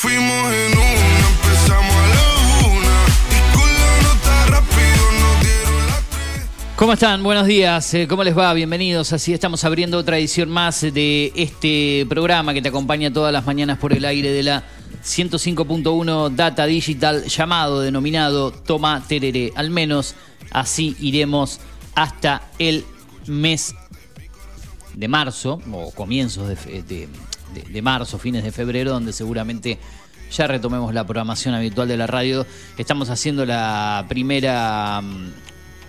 fuimos en una, empezamos a la una. Y con la nota rápido nos dieron las tres. ¿Cómo están? Buenos días. Eh, ¿Cómo les va? Bienvenidos. Así estamos abriendo otra edición más de este programa que te acompaña todas las mañanas por el aire de la 105.1 Data Digital llamado, denominado Toma Tereré. Al menos así iremos hasta el mes de marzo, o comienzos de, de- de- marzo, fines de febrero, donde seguramente ya retomemos la programación habitual de la radio. Estamos haciendo la primera, mm,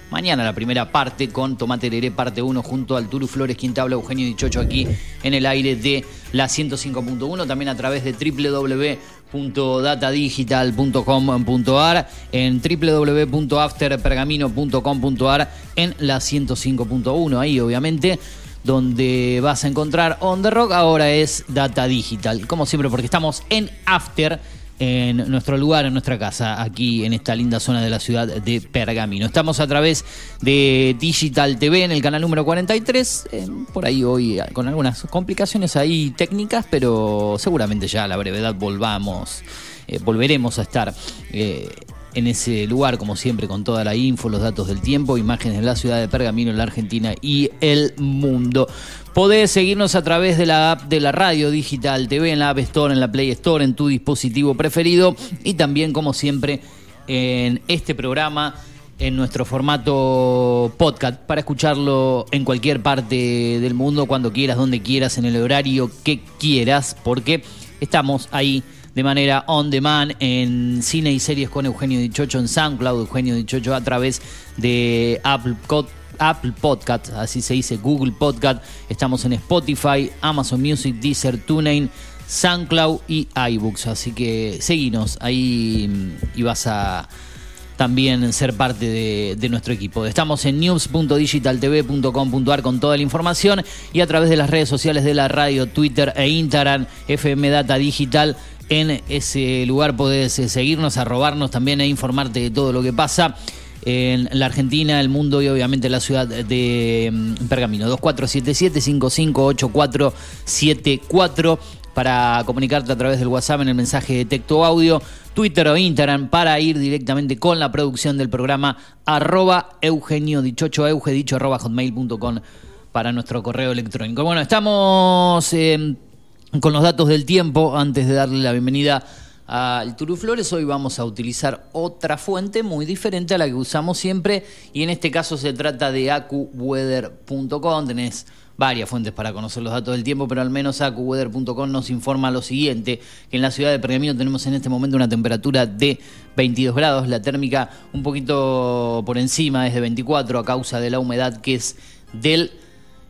mañana la primera parte con Tomate Leré, parte 1, junto al Turu Flores, quien te habla Eugenio Dichocho aquí en el aire de la 105.1, también a través de www.datadigital.com.ar, en www.afterpergamino.com.ar, en la 105.1, ahí obviamente donde vas a encontrar On The Rock, ahora es Data Digital, como siempre, porque estamos en After, en nuestro lugar, en nuestra casa, aquí en esta linda zona de la ciudad de Pergamino. Estamos a través de Digital TV en el canal número 43, eh, por ahí hoy eh, con algunas complicaciones ahí técnicas, pero seguramente ya a la brevedad volvamos, eh, volveremos a estar. En ese lugar, como siempre, con toda la info, los datos del tiempo, imágenes de la ciudad de Pergamino, la Argentina y el mundo. Podés seguirnos a través de la app de la radio digital TV, en la App Store, en la Play Store, en tu dispositivo preferido y también, como siempre, en este programa en nuestro formato podcast para escucharlo en cualquier parte del mundo, cuando quieras, donde quieras, en el horario que quieras, porque estamos ahí de manera on demand en cine y series con Eugenio Dichocho en SoundCloud, Eugenio Dichocho a través de Apple, Co- Apple Podcast, así se dice, Google Podcast. Estamos en Spotify, Amazon Music, Deezer, TuneIn, SoundCloud y iBooks. Así que seguinos ahí mm, y vas a también ser parte de nuestro equipo. Estamos en news.digitaltv.com.ar con toda la información y a través de las redes sociales de la radio, Twitter e Instagram, FM Data Digital. En ese lugar podés eh, seguirnos, arrobarnos también e informarte de todo lo que pasa en la Argentina, el mundo y obviamente la ciudad de mm, Pergamino. 2475-558474 para comunicarte a través del WhatsApp en el mensaje de texto audio, Twitter o Instagram para ir directamente con la producción del programa arroba Eugenio para nuestro correo electrónico. Bueno, estamos eh, con los datos del tiempo antes de darle la bienvenida al Turu Flores. Hoy vamos a utilizar otra fuente muy diferente a la que usamos siempre y en este caso se trata de acuweather.com. Tenés varias fuentes para conocer los datos del tiempo, pero al menos acuweather.com nos informa lo siguiente, que en la ciudad de Pergamino tenemos en este momento una temperatura de 22 grados, la térmica un poquito por encima es de 24 a causa de la humedad que es del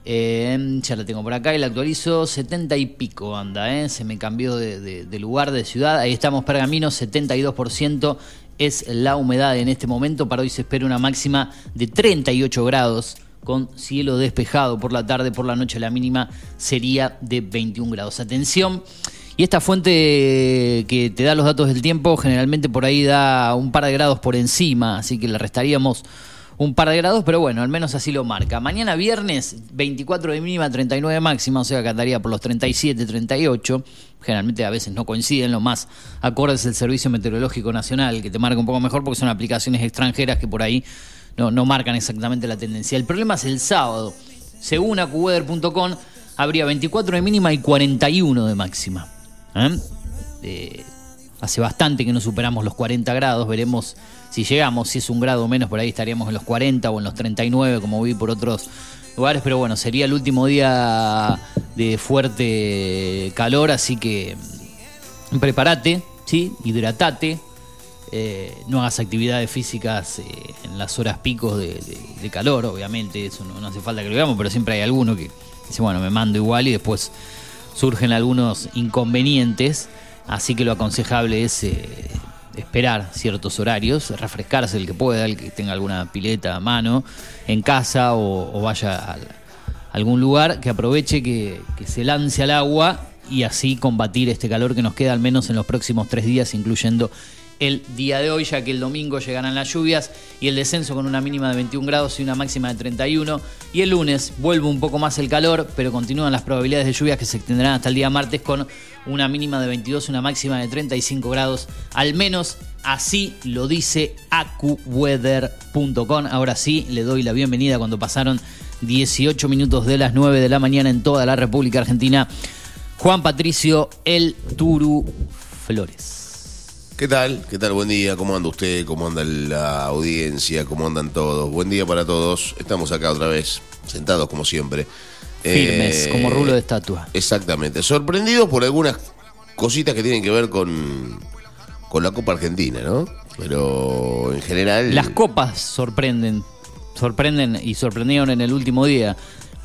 eh, ya la tengo por acá y la actualizo 70 y pico anda, eh, se me cambió de lugar, de ciudad. Ahí estamos, Pergamino, 72% es la humedad en este momento. Para hoy se espera una máxima de 38 grados con cielo despejado por la tarde, por la noche la mínima sería de 21 grados. Atención. Y esta fuente que te da los datos del tiempo generalmente por ahí da un par de grados por encima, así que le restaríamos un par de grados, pero bueno, al menos así lo marca. Mañana viernes, 24 de mínima, 39 de máxima, o sea que andaría por los 37, 38. Generalmente a veces no coinciden, lo más acorde el Servicio Meteorológico Nacional, que te marca un poco mejor porque son aplicaciones extranjeras que por ahí no, no marcan exactamente la tendencia. El problema es el sábado. Según acuweather.com, habría 24 de mínima y 41 de máxima. ¿Eh? Eh, hace bastante que no superamos los 40 grados, veremos si llegamos, si es un grado menos, por ahí estaríamos en los 40 o en los 39, como vi por otros lugares, pero bueno, sería el último día de fuerte calor, así que prepárate, ¿sí? hidratate, eh, no hagas actividades físicas eh, en las horas picos de, calor, obviamente, eso no, no hace falta que lo veamos, pero siempre hay alguno que dice, bueno, me mando igual y después surgen algunos inconvenientes. así que lo aconsejable es eh, esperar ciertos horarios, refrescarse el que pueda, el que tenga alguna pileta a mano en casa o, o vaya a algún lugar, que aproveche que, que se lance al agua y así combatir este calor que nos queda al menos en los próximos tres días, incluyendo el día de hoy, ya que el domingo llegarán las lluvias y el descenso con una mínima de 21 grados y una máxima de 31. Y el lunes vuelve un poco más el calor, pero continúan las probabilidades de lluvias que se extenderán hasta el día martes con una mínima de 22 y una máxima de 35 grados. Al menos así lo dice acuweather.com. Ahora sí, le doy la bienvenida cuando pasaron 18 minutos de las 9 de la mañana en toda la República Argentina. Juan Patricio El Turu Flores. ¿Qué tal? ¿Qué tal? Buen día. ¿Cómo anda usted? ¿Cómo anda la audiencia? ¿Cómo andan todos? Buen día para todos. Estamos acá otra vez, sentados como siempre. Firmes, Eh, como rulo de estatua. Exactamente. Sorprendidos por algunas cositas que tienen que ver con, con la Copa Argentina, ¿no? Pero en general... Las copas sorprenden, sorprenden y sorprendieron en el último día,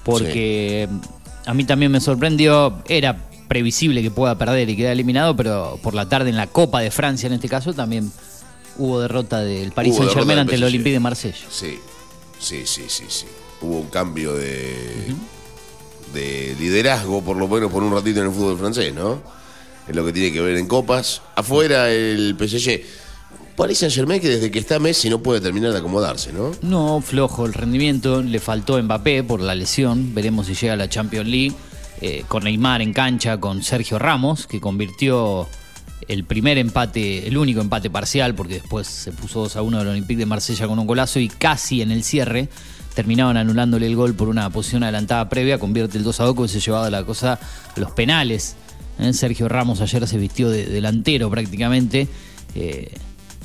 porque a mí también me sorprendió, era previsible que pueda perder y quedar eliminado, pero por la tarde en la Copa de Francia en este caso también hubo derrota del Paris Hubo Saint Germain ante el. Olympique de Marsella. Sí, sí, sí, sí, sí. Hubo un cambio de, de liderazgo, por lo menos por un ratito en el fútbol francés, ¿no? Es lo que tiene que ver en copas. Afuera el PSG. Paris Saint Germain que desde que está Messi no puede terminar de acomodarse, ¿no? No, flojo el rendimiento, le faltó Mbappé por la lesión, veremos si llega a la Champions League, eh, con Neymar en cancha, con Sergio Ramos, que convirtió el primer empate, el único empate parcial, porque después se puso 2 a 1 del Olympique de Marsella con un golazo y casi en el cierre terminaban anulándole el gol por una posición adelantada previa, convierte el 2 a 2 y se llevaba la cosa a los penales. ¿eh? Sergio Ramos ayer se vistió de delantero prácticamente. eh,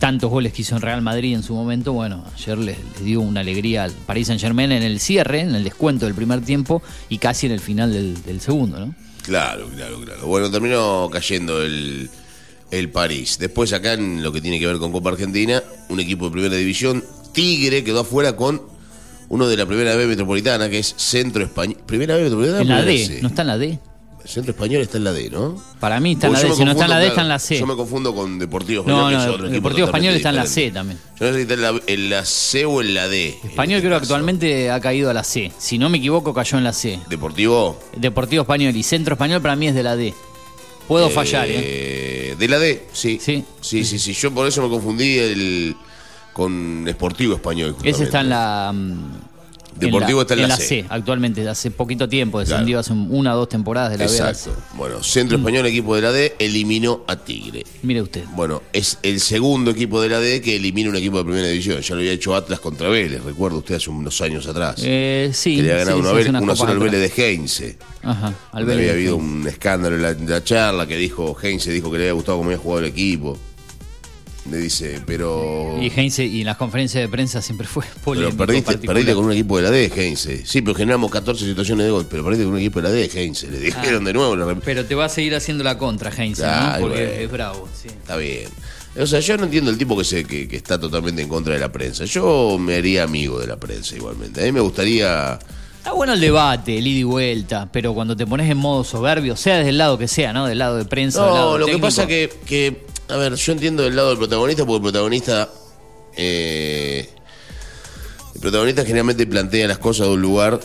tantos goles que hizo en Real Madrid en su momento, bueno, ayer le, le dio una alegría al Paris Saint Germain en el cierre, en el descuento del primer tiempo y casi en el final del, del segundo, ¿no? Claro, claro, claro. Bueno, terminó cayendo el, el París. Después acá en lo que tiene que ver con Copa Argentina, un equipo de primera división, Tigre, quedó afuera con uno de la primera B metropolitana, que es Centro Español. ¿Primera B metropolitana? En la D, C. ¿no está en la D? Centro Español está en la D, ¿no? Para mí está en la D, si no está en la D, está en la C. Yo me confundo con Deportivo No, Español, que es no, otro equipo Deportivo Español está en la. C también. Yo no sé si está en la, en la C o en la D. Español este creo que caso. actualmente ha caído a la C. Si no me equivoco, cayó en la C. Deportivo. Deportivo Español y Centro Español para mí es de la D. Puedo fallar, ¿eh? Eh, De la D, sí. Sí. Sí, sí, sí. Yo por eso me confundí el, con Esportivo Español. Ese está en justamente. la. mm, Deportivo está en la C. C. Actualmente, hace poquito tiempo, descendió hace una o dos temporadas de la B la. Exacto. Bueno, Centro Español, equipo de la D, eliminó a Tigre. Mire usted. Bueno, es el segundo equipo de la D que elimina un equipo de primera división. Ya lo había hecho Atlas contra Vélez, recuerdo usted hace unos años atrás. Eh, sí. que le había ganado sí, uno sí, a hace Vélez, unas 1 a 0 al Vélez de Heinze. Ajá, al Vélez. había habido un escándalo en la, en la charla que dijo Heinze, dijo que le había gustado cómo había jugado el equipo. Le dice, pero. Y Heinze, y en las conferencias de prensa siempre fue Pero polémico. perdiste, particular. perdiste con un equipo de la D, Heinze. Sí, pero generamos 14 situaciones de gol, pero perdiste con un equipo de la D, Heinze. Le dijeron de nuevo. la Pero te va a seguir haciendo la contra, Heinze, ¿no? Porque bueno. es bravo, sí. Está bien. O sea, yo no entiendo el tipo que, se, que, que está totalmente en contra de la prensa. Yo me haría amigo de la prensa igualmente. A mí me gustaría. Está bueno el debate, el ida y vuelta, pero cuando te pones en modo soberbio, sea desde el lado que sea, ¿no? Del lado de prensa, del lado No, lo que pasa que, que, a ver, yo entiendo del lado del protagonista porque el protagonista, eh, el protagonista generalmente plantea las cosas de un lugar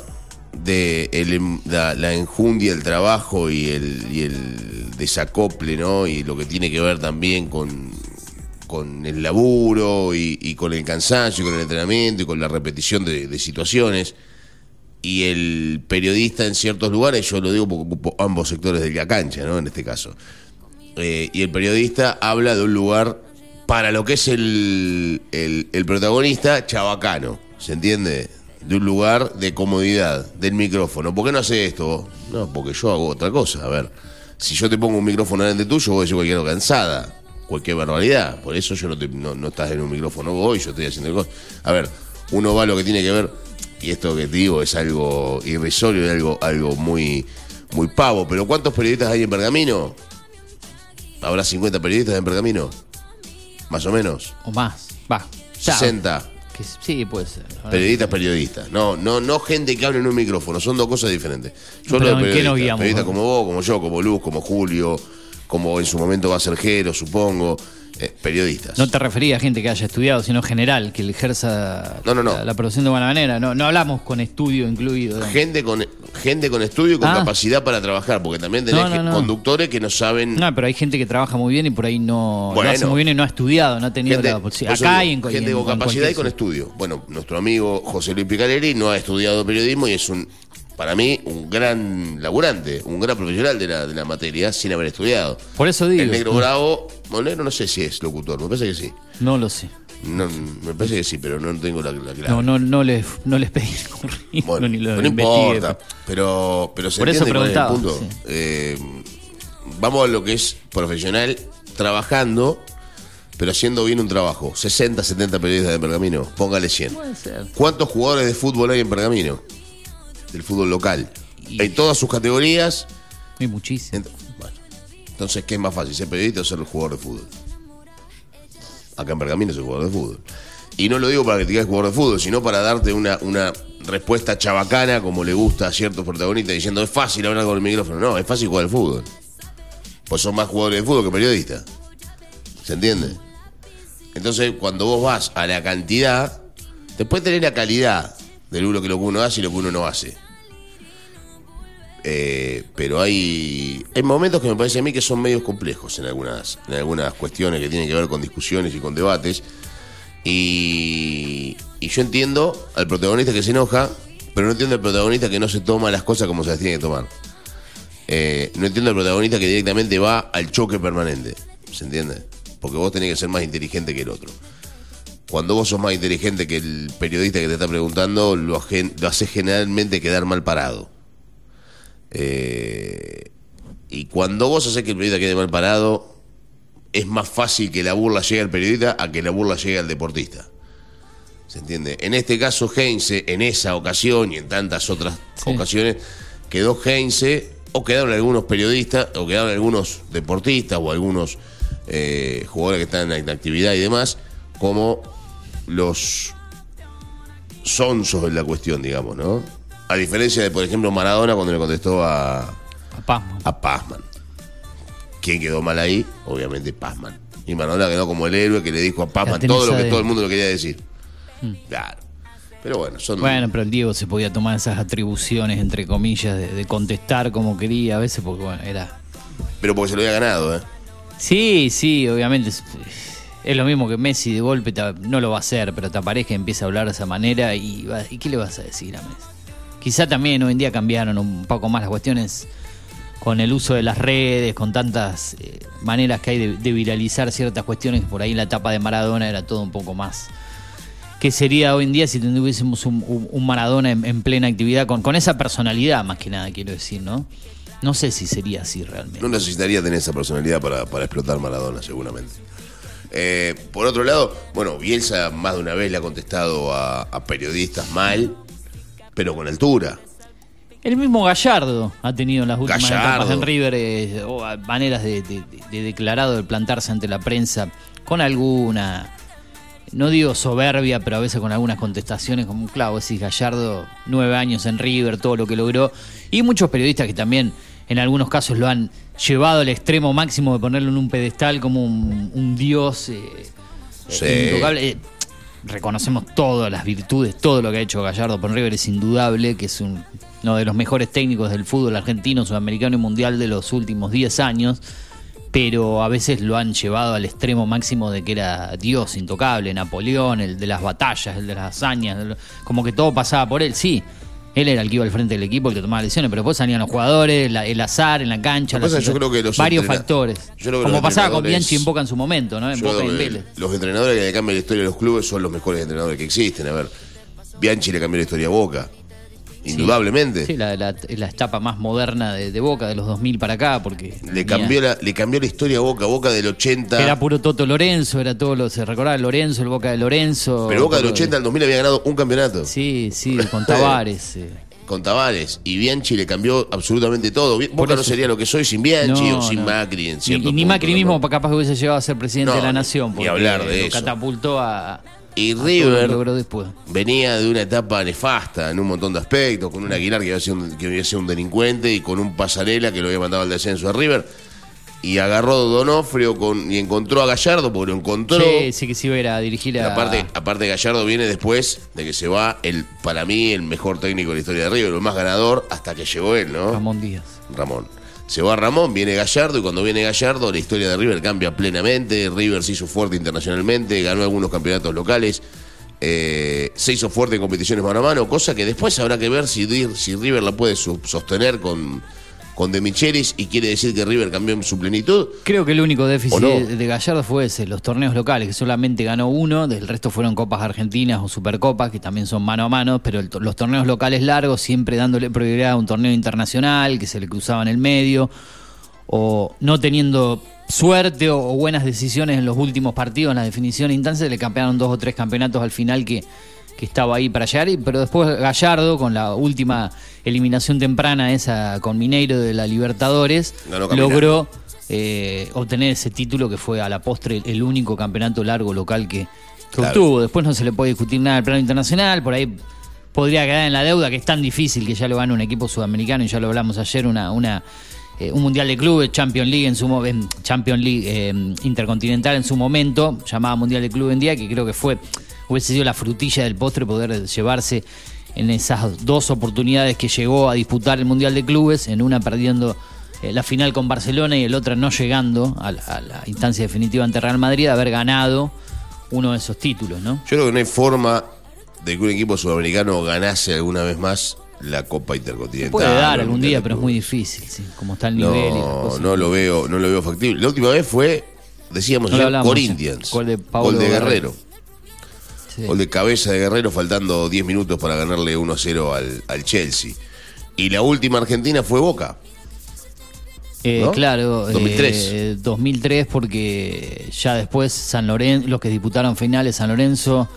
de el em- la, enjundia, el trabajo y el, el desacople, ¿no? Y lo que tiene que ver también con, el laburo y, y con el cansancio, y con el entrenamiento y con la repetición de, de situaciones y el periodista en ciertos lugares, yo lo digo porque ocupo ambos sectores de la cancha, ¿no? En este caso. Eh, y el periodista habla de un lugar para lo que es el, el, protagonista chabacano, ¿se entiende? De un lugar de comodidad, del micrófono. ¿Por qué no hace esto? No, porque yo hago otra cosa. A ver, si yo te pongo un micrófono delante tuyo, vos decís cualquier cansada, cualquier barbaridad. Por eso yo no, te- no, no estás en un micrófono vos yo estoy haciendo cosas. A ver, uno va lo que tiene que ver, y esto que te digo es algo irrisorio, es algo, algo muy, muy pavo. Pero ¿cuántos periodistas hay en Pergamino? ¿Habrá 50 periodistas en Pergamino? Más o menos. O más, va. Ya, 60. que sí, puede ser. Periodistas, periodistas. No, no, no gente que hable en un micrófono. Son dos cosas diferentes. Pero Yo hablo de ¿en qué nos periodistas. guiamos, Periodistas vos? como vos, como yo, como Luz, como Julio, como en su momento va a ser Jero, supongo, eh, periodistas. No te refería a gente que haya estudiado, sino general, que ejerza No, no, no. La, la profesión de buena manera. No, no hablamos con estudio incluido. Gente con, gente con estudio y con Ah. capacidad para trabajar, porque también tenés No, no, conductores que no saben. No, pero hay gente que trabaja muy bien y por ahí no Bueno. lo hace muy bien y no ha estudiado, no ha tenido Gente, la posibilidad. Acá digo, y en, y gente en- con capacidad y con estudio. Bueno, nuestro amigo José Luis Picaleri no ha estudiado periodismo y es un, para mí, un gran laburante, un gran profesional de la, de la materia sin haber estudiado. Por eso digo. El negro bravo, Molero no sé si es locutor, me parece que sí. No lo sé. No, me parece que sí, pero no tengo la, la clave. No, no, no les, no les pedí el currículum Bueno, ni lo no importa, pero, pero se Por eso entiende cuál es el preguntaba, punto. sí. Eh, vamos a lo que es profesional, trabajando, pero haciendo bien un trabajo. 60, 70 periodistas de Pergamino, póngale 100. Puede ser. ¿Cuántos jugadores de fútbol hay en Pergamino? Del fútbol local. Y- En todas sus categorías. Hay muchísimo. Ent- bueno, entonces, ¿qué es más fácil, ser periodista o ser jugador de fútbol? Acá en Pergamino soy jugador de fútbol. Y no lo digo para criticar al jugador de fútbol, sino para darte una, una respuesta chabacana como le gusta a ciertos protagonistas diciendo es fácil hablar con el micrófono. No, es fácil jugar al fútbol. Pues son más jugadores de fútbol que periodistas. ¿Se entiende? Entonces, cuando vos vas a la cantidad, después tenés la calidad de que lo que uno hace y lo que uno no hace. Eh, pero hay, hay momentos que me parece a mí que son medios complejos en algunas, en algunas cuestiones que tienen que ver con discusiones y con debates. Y, y yo entiendo al protagonista que se enoja, pero no entiendo al protagonista que no se toma las cosas como se las tiene que tomar. Eh, no entiendo al protagonista que directamente va al choque permanente. ¿Se entiende? Porque vos tenés que ser más inteligente que el otro. Cuando vos sos más inteligente que el periodista que te está preguntando, lo, lo haces generalmente quedar mal parado. Eh, y cuando vos haces que el periodista quede mal parado, es más fácil que la burla llegue al periodista a que la burla llegue al deportista. ¿Se entiende? En este caso, Heinze, en esa ocasión y en tantas otras Sí. ocasiones, quedó Heinze, o quedaron algunos periodistas, o quedaron algunos deportistas, o algunos eh, jugadores que están en actividad y demás, como los sonsos en la cuestión, digamos, ¿no? A diferencia de, por ejemplo, Maradona cuando le contestó a, Papá. a Pazman. ¿Quién quedó mal ahí? Obviamente Pazman. Y Maradona quedó como el héroe que le dijo a Pazman todo lo que de- todo el mundo lo quería decir. Claro. Pero bueno, son. Bueno, pero el Diego se podía tomar esas atribuciones, entre comillas, de, de contestar como quería a veces, porque bueno, era. Pero porque se lo había ganado, ¿eh? Sí, sí, obviamente. Es, es lo mismo que Messi de golpe, te- no lo va a hacer, pero te aparezca y empieza a hablar de esa manera y, ¿y qué le vas a decir a Messi? Quizá también hoy en día cambiaron un poco más las cuestiones con el uso de las redes, con tantas eh, maneras que hay de, viralizar ciertas cuestiones, por ahí en la etapa de Maradona era todo un poco más. ¿Qué sería hoy en día si tuviésemos un, Maradona en, en plena actividad, con, esa personalidad más que nada, quiero decir, ¿no? No sé si sería así realmente. No necesitaría tener esa personalidad para, explotar Maradona, seguramente. Eh, por otro lado, bueno, Bielsa más de una vez le ha contestado a periodistas mal, pero con altura. El mismo Gallardo ha tenido en las últimas Gallardo. etapas en River eh, maneras de, de- de declarado de plantarse ante la prensa con alguna, no digo soberbia, pero a veces con algunas contestaciones como, claro, decís Gallardo, nueve años en River, todo lo que logró, y muchos periodistas que también en algunos casos lo han llevado al extremo máximo de ponerlo en un pedestal como un, un dios eh, Sí. intocable. Reconocemos todas las virtudes, todo lo que ha hecho Gallardo por River es indudable, que es un- uno de los mejores técnicos del fútbol argentino, sudamericano y mundial de los últimos 10 años, pero a veces lo han llevado al extremo máximo de que era Dios intocable, Napoleón, el de las batallas, el de las hazañas, como que todo pasaba por él, sí. Él era el que iba al frente del equipo, el que tomaba decisiones, pero después salían los jugadores, la- el azar en la cancha, que yo creo que los varios factores. yo creo que Como pasaba con Bianchi en Boca en su momento, ¿no? En Boca y en Vélez. los entrenadores que le cambian la historia de los clubes son los mejores entrenadores que existen. A ver, Bianchi le cambió la historia a Boca. Indudablemente. Sí, la, la, la etapa más moderna de, de Boca, de los 2000 para acá, porque... Le cambió, la, le cambió la historia a Boca. Boca del 80. Era puro Toto Lorenzo, era todo lo... Se recordaba Lorenzo, el Boca de Lorenzo. pero Boca del todo- 80 al 2000 había ganado un campeonato. Sí, sí, con Tavares. eh. Con Tavares. Y Bianchi le cambió absolutamente todo. Boca no sería lo que soy sin Bianchi No, o sin no. Macri en cierto y ni punto, Macri ¿no? mismo capaz que hubiese llegado a ser presidente de la nación. ni porque hablar de lo eso. catapultó a... Y a River logró después. venía de una etapa nefasta en un montón de aspectos, con un Aguilar que había sido un, que había sido un delincuente y con un pasarela que lo había mandado al descenso a River. y agarró Donofrio con, y encontró a Gallardo, porque lo encontró. Sí, sí que sí iba a ir a dirigir a... Aparte, aparte Gallardo viene después de que se va el, para mí, el mejor técnico de la historia de River, el más ganador, hasta que llegó él, ¿no? Ramón Díaz. Ramón. Se va Ramón, viene Gallardo y cuando viene Gallardo la historia de River cambia plenamente. River se hizo fuerte internacionalmente, ganó algunos campeonatos locales, eh, se hizo fuerte en competiciones mano a mano, cosa que después habrá que ver si, si River la puede sostener con, con De Michelis y quiere decir que River cambió en su plenitud. Creo que el único déficit de Gallardo fue ese, los torneos locales, que solamente ganó uno, del resto fueron copas argentinas o supercopas, que también son mano a mano, pero los torneos locales largos siempre dándole prioridad a un torneo internacional que se le cruzaba en el medio, o no teniendo suerte o, buenas decisiones en los últimos partidos, en la definición instancia, le campearon dos o tres campeonatos al final que que estaba ahí para llegar, pero después Gallardo, con la última eliminación temprana esa con Mineiro de la Libertadores, logró eh, obtener ese título que fue a la postre el único campeonato largo local que, obtuvo. Después no se le puede discutir nada al plano internacional, por ahí podría quedar en la deuda, que es tan difícil que ya lo gana un equipo sudamericano, y ya lo hablamos ayer, una... una eh, un mundial de clubes, Champions League en su Champions League eh, intercontinental en su momento, llamada Mundial de Club en día, que creo que fue hubiese sido la frutilla del postre poder llevarse en esas dos oportunidades que llegó a disputar el Mundial de Clubes, en una perdiendo eh, la final con Barcelona y el otra no llegando a la, instancia definitiva ante Real Madrid, haber ganado uno de esos títulos, ¿no? Yo creo que no hay forma de que un equipo sudamericano ganase alguna vez más la Copa Intercontinental. puede dar algún día, pero es muy difícil, sí, como está el nivel no, y las cosas. No lo veo, no lo veo factible. La última vez fue, decíamos ya, Corinthians, gol de, gol de Guerrero. Gol de cabeza de Guerrero faltando 10 minutos para ganarle 1-0 al, al, Chelsea. Y la última Argentina fue Boca. Eh, Claro, 2003. 2003 eh, porque ya después San Lorenzo, los que disputaron finales, San Lorenzo,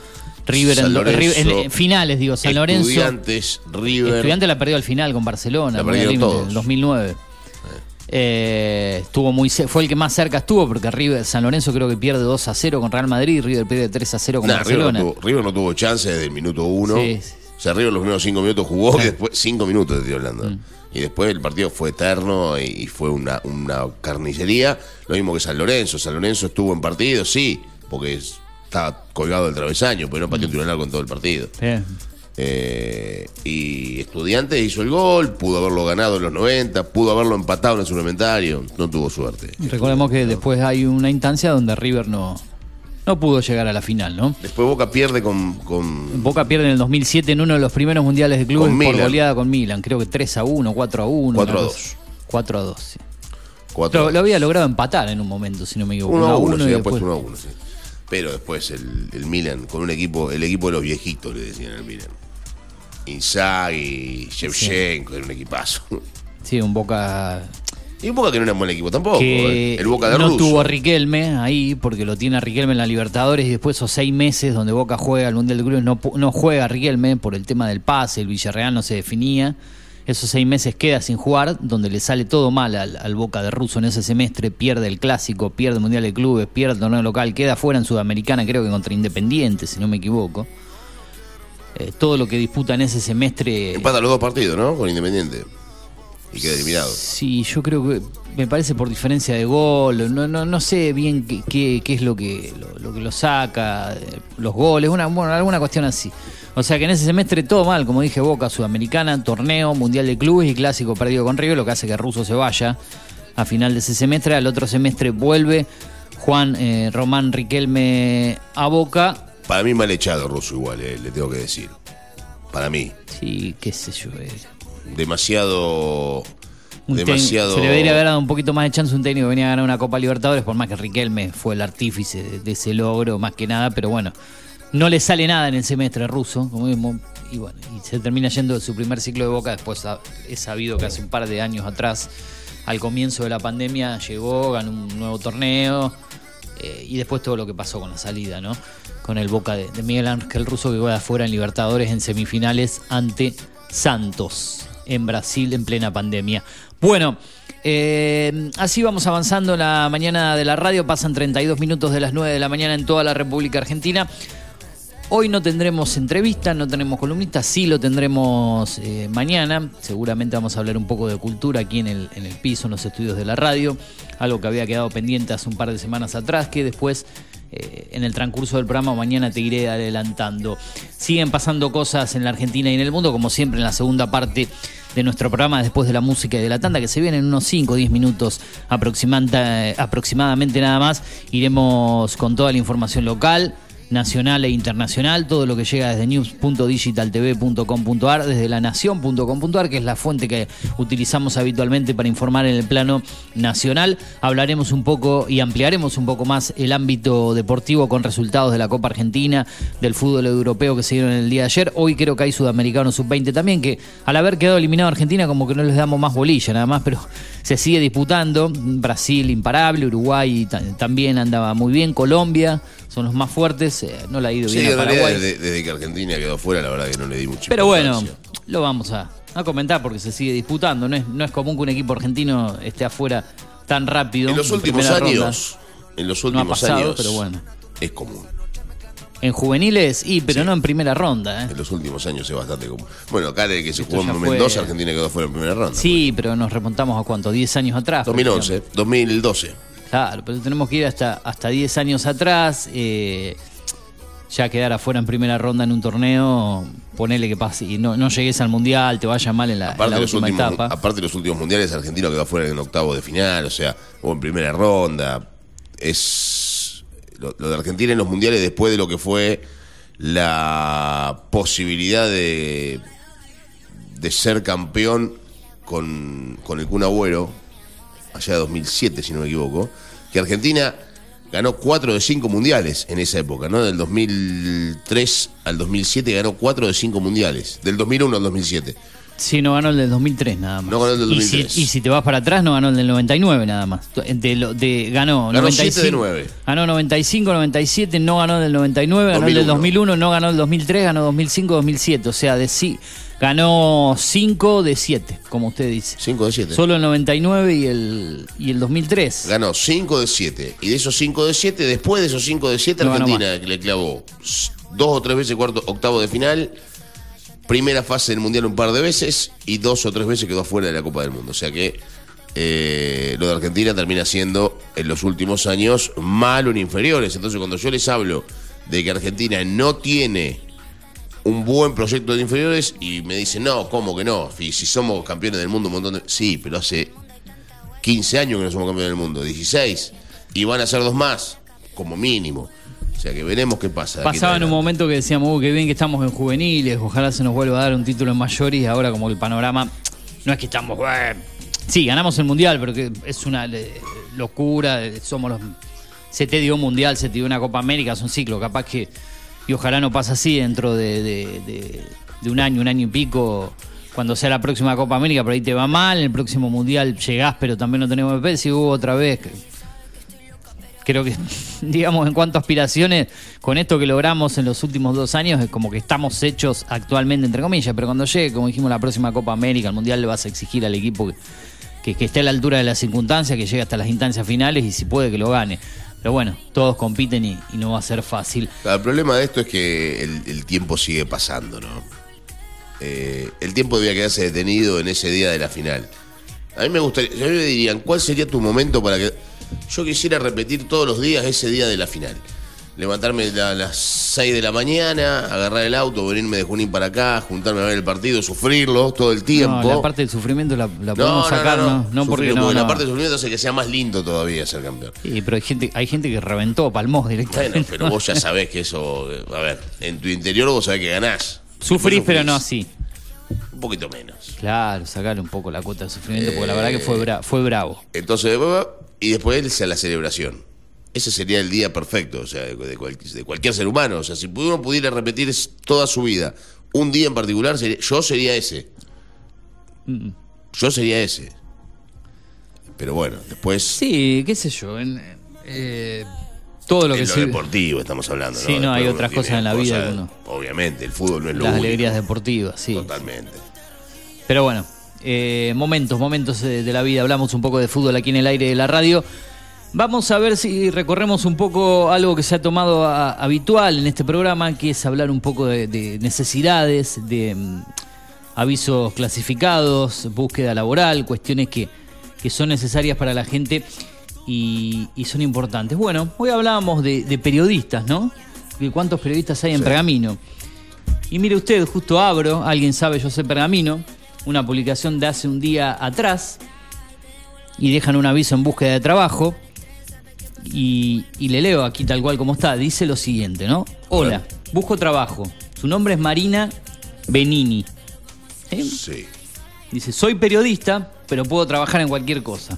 River, en, finales, digo, San Lorenzo. Estudiantes, River. Estudiantes la perdió al final con Barcelona, en 2009. Eh, estuvo muy fue el que más cerca estuvo porque River San Lorenzo creo que pierde 2 a 0 con Real Madrid, River pierde 3 a 0 con Barcelona. River no, tuvo, chance desde el minuto 1. O sea, River los primeros 5 minutos jugó, después 5 minutos estoy hablando. Mm. Y después el partido fue eterno y, fue una, una carnicería. Lo mismo que San Lorenzo. San Lorenzo estuvo en partido, sí, porque estaba colgado del travesaño, pero no pateó mm. un con todo el partido. Eh, y Estudiantes hizo el gol, pudo haberlo ganado en los 90, pudo haberlo empatado en el suplementario, no tuvo suerte. recordemos que después hay una instancia donde River no, no pudo llegar a la final, ¿no? Después Boca pierde con, Boca pierde en el 2007 en uno de los primeros mundiales de clubes por goleada con Milan, creo que 3 a 1, 4 a 1. 4 a 2. 4 a 2, sí. lo, había logrado empatar en un momento, si no me equivoco. 1 a 1, sí, después... 1 a 1, sí. Pero después el, el Milan, con un equipo, el equipo de los viejitos, le decían al Milan. Inzaghi, Shevchenko, era un equipazo. Sí, un Boca... Y un Boca que no era un buen equipo tampoco. Eh. el Boca de No tuvo a Riquelme ahí, porque lo tiene a Riquelme en la Libertadores, y después esos seis meses donde Boca juega al Mundial de Clubes, no, no juega a Riquelme por el tema del pase, el Villarreal no se definía. Esos seis meses queda sin jugar, donde le sale todo mal al, Boca de Russo en ese semestre, pierde el Clásico, pierde el Mundial de Clubes, pierde el torneo local, queda fuera en Sudamericana, creo que contra Independiente, si no me equivoco. Eh, todo lo que disputa en ese semestre. Empata los dos partidos, ¿no? Con Independiente. Y queda eliminado. Sí, yo creo que me parece por diferencia de gol. No, no, no sé bien qué, qué, es lo que lo, que lo saca, eh, los goles, una, bueno, alguna cuestión así. O sea que en ese semestre todo mal, como dije, Boca Sudamericana, torneo, Mundial de Clubes y Clásico perdido con River, lo que hace que Russo se vaya a final de ese semestre. Al otro semestre vuelve Juan eh, Román Riquelme a Boca para mí mal echado Russo igual, eh, le tengo que decir. Para mí. Sí, qué sé yo. Eh. Demasiado... demasiado... Se le debería haber dado un poquito más de chance a un técnico que venía a ganar una Copa Libertadores, por más que Riquelme fue el artífice de, ese logro, más que nada, pero bueno, no le sale nada en el semestre ruso, como mismo, y bueno, y se termina yendo de su primer ciclo de boca. Después he sabido que hace un par de años atrás, al comienzo de la pandemia, llegó, ganó un nuevo torneo, y después todo lo que pasó con la salida, ¿no? con el Boca de, Miguel Ángel Russo que va afuera en Libertadores en semifinales ante Santos en Brasil en plena pandemia. Bueno, eh, así vamos avanzando la mañana de la radio, pasan 32 minutos de las 9 de la mañana en toda la República Argentina. Hoy no tendremos entrevistas, no tenemos columnistas, sí lo tendremos eh, mañana. Seguramente vamos a hablar un poco de cultura aquí en el, en el piso, en los estudios de la radio. Algo que había quedado pendiente hace un par de semanas atrás, que después eh, en el transcurso del programa mañana te iré adelantando. Siguen pasando cosas en la Argentina y en el mundo, como siempre en la segunda parte de nuestro programa después de la música y de la tanda, que se viene en unos 5 o 10 minutos aproximadamente nada más. Iremos con toda la información local nacional e internacional, todo lo que llega desde news.digitaltv.com.ar, desde la nación.com.ar, que es la fuente que utilizamos habitualmente para informar en el plano nacional. Hablaremos un poco y ampliaremos un poco más el ámbito deportivo con resultados de la Copa Argentina, del fútbol europeo que se dieron el día de ayer. Hoy creo que hay Sudamericano Sub-20 también, que al haber quedado eliminado Argentina como que no les damos más bolilla nada más, pero se sigue disputando. Brasil imparable, Uruguay también andaba muy bien, Colombia son los más fuertes. Eh, no la ha ido bien a Paraguay. Desde, que Argentina quedó fuera, la verdad que no le di mucho Pero bueno, lo vamos a, comentar porque se sigue disputando. No es, no es común que un equipo argentino esté afuera tan rápido. En los últimos años, en los últimos años, pero bueno. es común. En juveniles, y pero no en primera ronda. ¿eh? En los últimos años es bastante común. Bueno, acá de que se jugó en Mendoza, Argentina quedó fuera en primera ronda. Sí, pero nos remontamos a cuánto, 10 años atrás. 2011, 2012. Claro, pero tenemos que ir hasta, hasta 10 años atrás. Eh, ya quedar afuera en primera ronda en un torneo, ponele que pase y no, no llegues al mundial, te vaya mal en la, última etapa. Aparte de los últimos mundiales, Argentino quedó afuera en octavo de final, o sea, o en primera ronda. Es lo, de Argentina en los mundiales después de lo que fue la posibilidad de, de ser campeón con, con el Kun Agüero allá de 2007, si no me equivoco, que Argentina ganó cuatro de cinco mundiales en esa época, ¿no? Del 2003 al 2007 ganó cuatro de cinco mundiales, del 2001 al 2007. Sí, no ganó el del 2003 nada más. No ganó el del 2003. Y si, te vas para atrás, no ganó el del 99 nada más. De, de, ganó, ganó 95, de 9. Ganó 95, 97, no ganó el del 99, ganó el del 2001, no ganó el 2003, ganó 2005, 2007. O sea, de sí Ganó 5 de 7, como usted dice. 5 de 7. Solo el 99 y el, y el 2003. Ganó 5 de 7. Y de esos 5 de 7, después de esos 5 de 7, Argentina le clavó dos o tres veces cuarto, octavo de final, primera fase del Mundial un par de veces y dos o tres veces quedó fuera de la Copa del Mundo. O sea que eh, lo de Argentina termina siendo en los últimos años malo en inferiores. Entonces cuando yo les hablo de que Argentina no tiene un buen proyecto de inferiores y me dicen, no, ¿cómo que no? Si somos campeones del mundo un montón de... Sí, pero hace 15 años que no somos campeones del mundo, 16, y van a ser dos más, como mínimo. O sea que veremos qué pasa. Pasaba en un momento que decíamos, uh, qué bien que estamos en juveniles, ojalá se nos vuelva a dar un título en mayores, y ahora como el panorama, no es que estamos... sí, ganamos el mundial, pero que es una locura, somos los... Se te dio un mundial, se te dio una Copa América, es un ciclo, capaz que y ojalá no pase así dentro de, un año, un año y pico, cuando sea la próxima Copa América, por ahí te va mal, el próximo Mundial llegás, pero también no tenemos MP, si hubo otra vez. Creo que, digamos, en cuanto a aspiraciones, con esto que logramos en los últimos dos años, es como que estamos hechos actualmente, entre comillas, pero cuando llegue, como dijimos, la próxima Copa América, el Mundial le vas a exigir al equipo que, que esté a la altura de las circunstancias, que llegue hasta las instancias finales y si puede que lo gane. Pero bueno, todos compiten y, no va a ser fácil. El problema de esto es que el, tiempo sigue pasando, ¿no? Eh, el tiempo debía quedarse detenido en ese día de la final. A mí me gustaría, a mí me dirían, ¿cuál sería tu momento para que... Yo quisiera repetir todos los días ese día de la final levantarme a las 6 de la mañana, agarrar el auto, venirme de Junín para acá, juntarme a ver el partido, sufrirlo todo el tiempo. No, la parte del sufrimiento la, podemos sacar, ¿no? No, porque, no, la parte del sufrimiento hace que sea más lindo todavía ser campeón. Sí, pero hay gente, hay gente que reventó, palmó directamente. Bueno, pero vos ya sabés que eso, a ver, en tu interior vos sabés que ganás. Sufrís, pero no así. Un poquito menos. Claro, sacarle un poco la cuota de sufrimiento, porque la verdad que fue, fue bravo. Entonces, y después la celebración ese sería el día perfecto, o sea, de, cualquier ser humano. O sea, si uno pudiera repetir toda su vida, un día en particular, yo sería ese. Yo sería ese. Pero bueno, después. Sí, qué sé yo. En, eh, todo lo que lo deportivo estamos hablando, Sí, no, hay otras cosas en la vida uno. Obviamente, el fútbol no es lo Las alegrías deportivas, sí. Totalmente. Pero bueno, eh, momentos, momentos de, de la vida. Hablamos un poco de fútbol aquí en el aire de la radio. Vamos a ver si recorremos un poco algo que se ha tomado a- habitual en este programa, que es hablar un poco de, de necesidades, de mm, avisos clasificados, búsqueda laboral, cuestiones que, que son necesarias para la gente y, y son importantes. Bueno, hoy hablábamos de, de periodistas, ¿no? De cuántos periodistas hay en Pergamino. Y mire usted, justo abro, alguien sabe, yo sé Pergamino, una publicación de hace un día atrás, y dejan un aviso en búsqueda de trabajo. Y, y le leo aquí tal cual como está. Dice lo siguiente, ¿no? Hola, busco trabajo. Su nombre es Marina Benini. ¿Eh? Sí. Dice, soy periodista, pero puedo trabajar en cualquier cosa.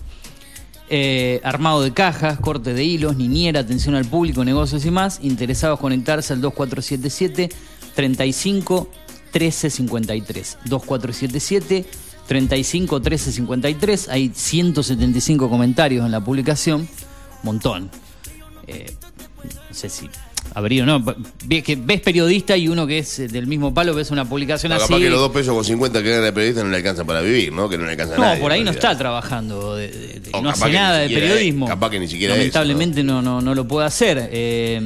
Eh, armado de cajas, corte de hilos, niñera, atención al público, negocios y más. Interesados conectarse al 2477 35 13 53. 2477 35 13 53. Hay 175 comentarios en la publicación. Montón. Eh, no sé si habría o no. Ves que ves periodista y uno que es eh, del mismo palo, ves una publicación así. capaz que los dos pesos con 50 que gana el periodista no le alcanza para vivir, ¿no? Que no le alcanza No, nadie, por ahí no está trabajando, de- de- de- O no hace nada de periodismo. es- capaz que ni siquiera Lamentablemente ¿no? No, no, lo puede hacer. Eh,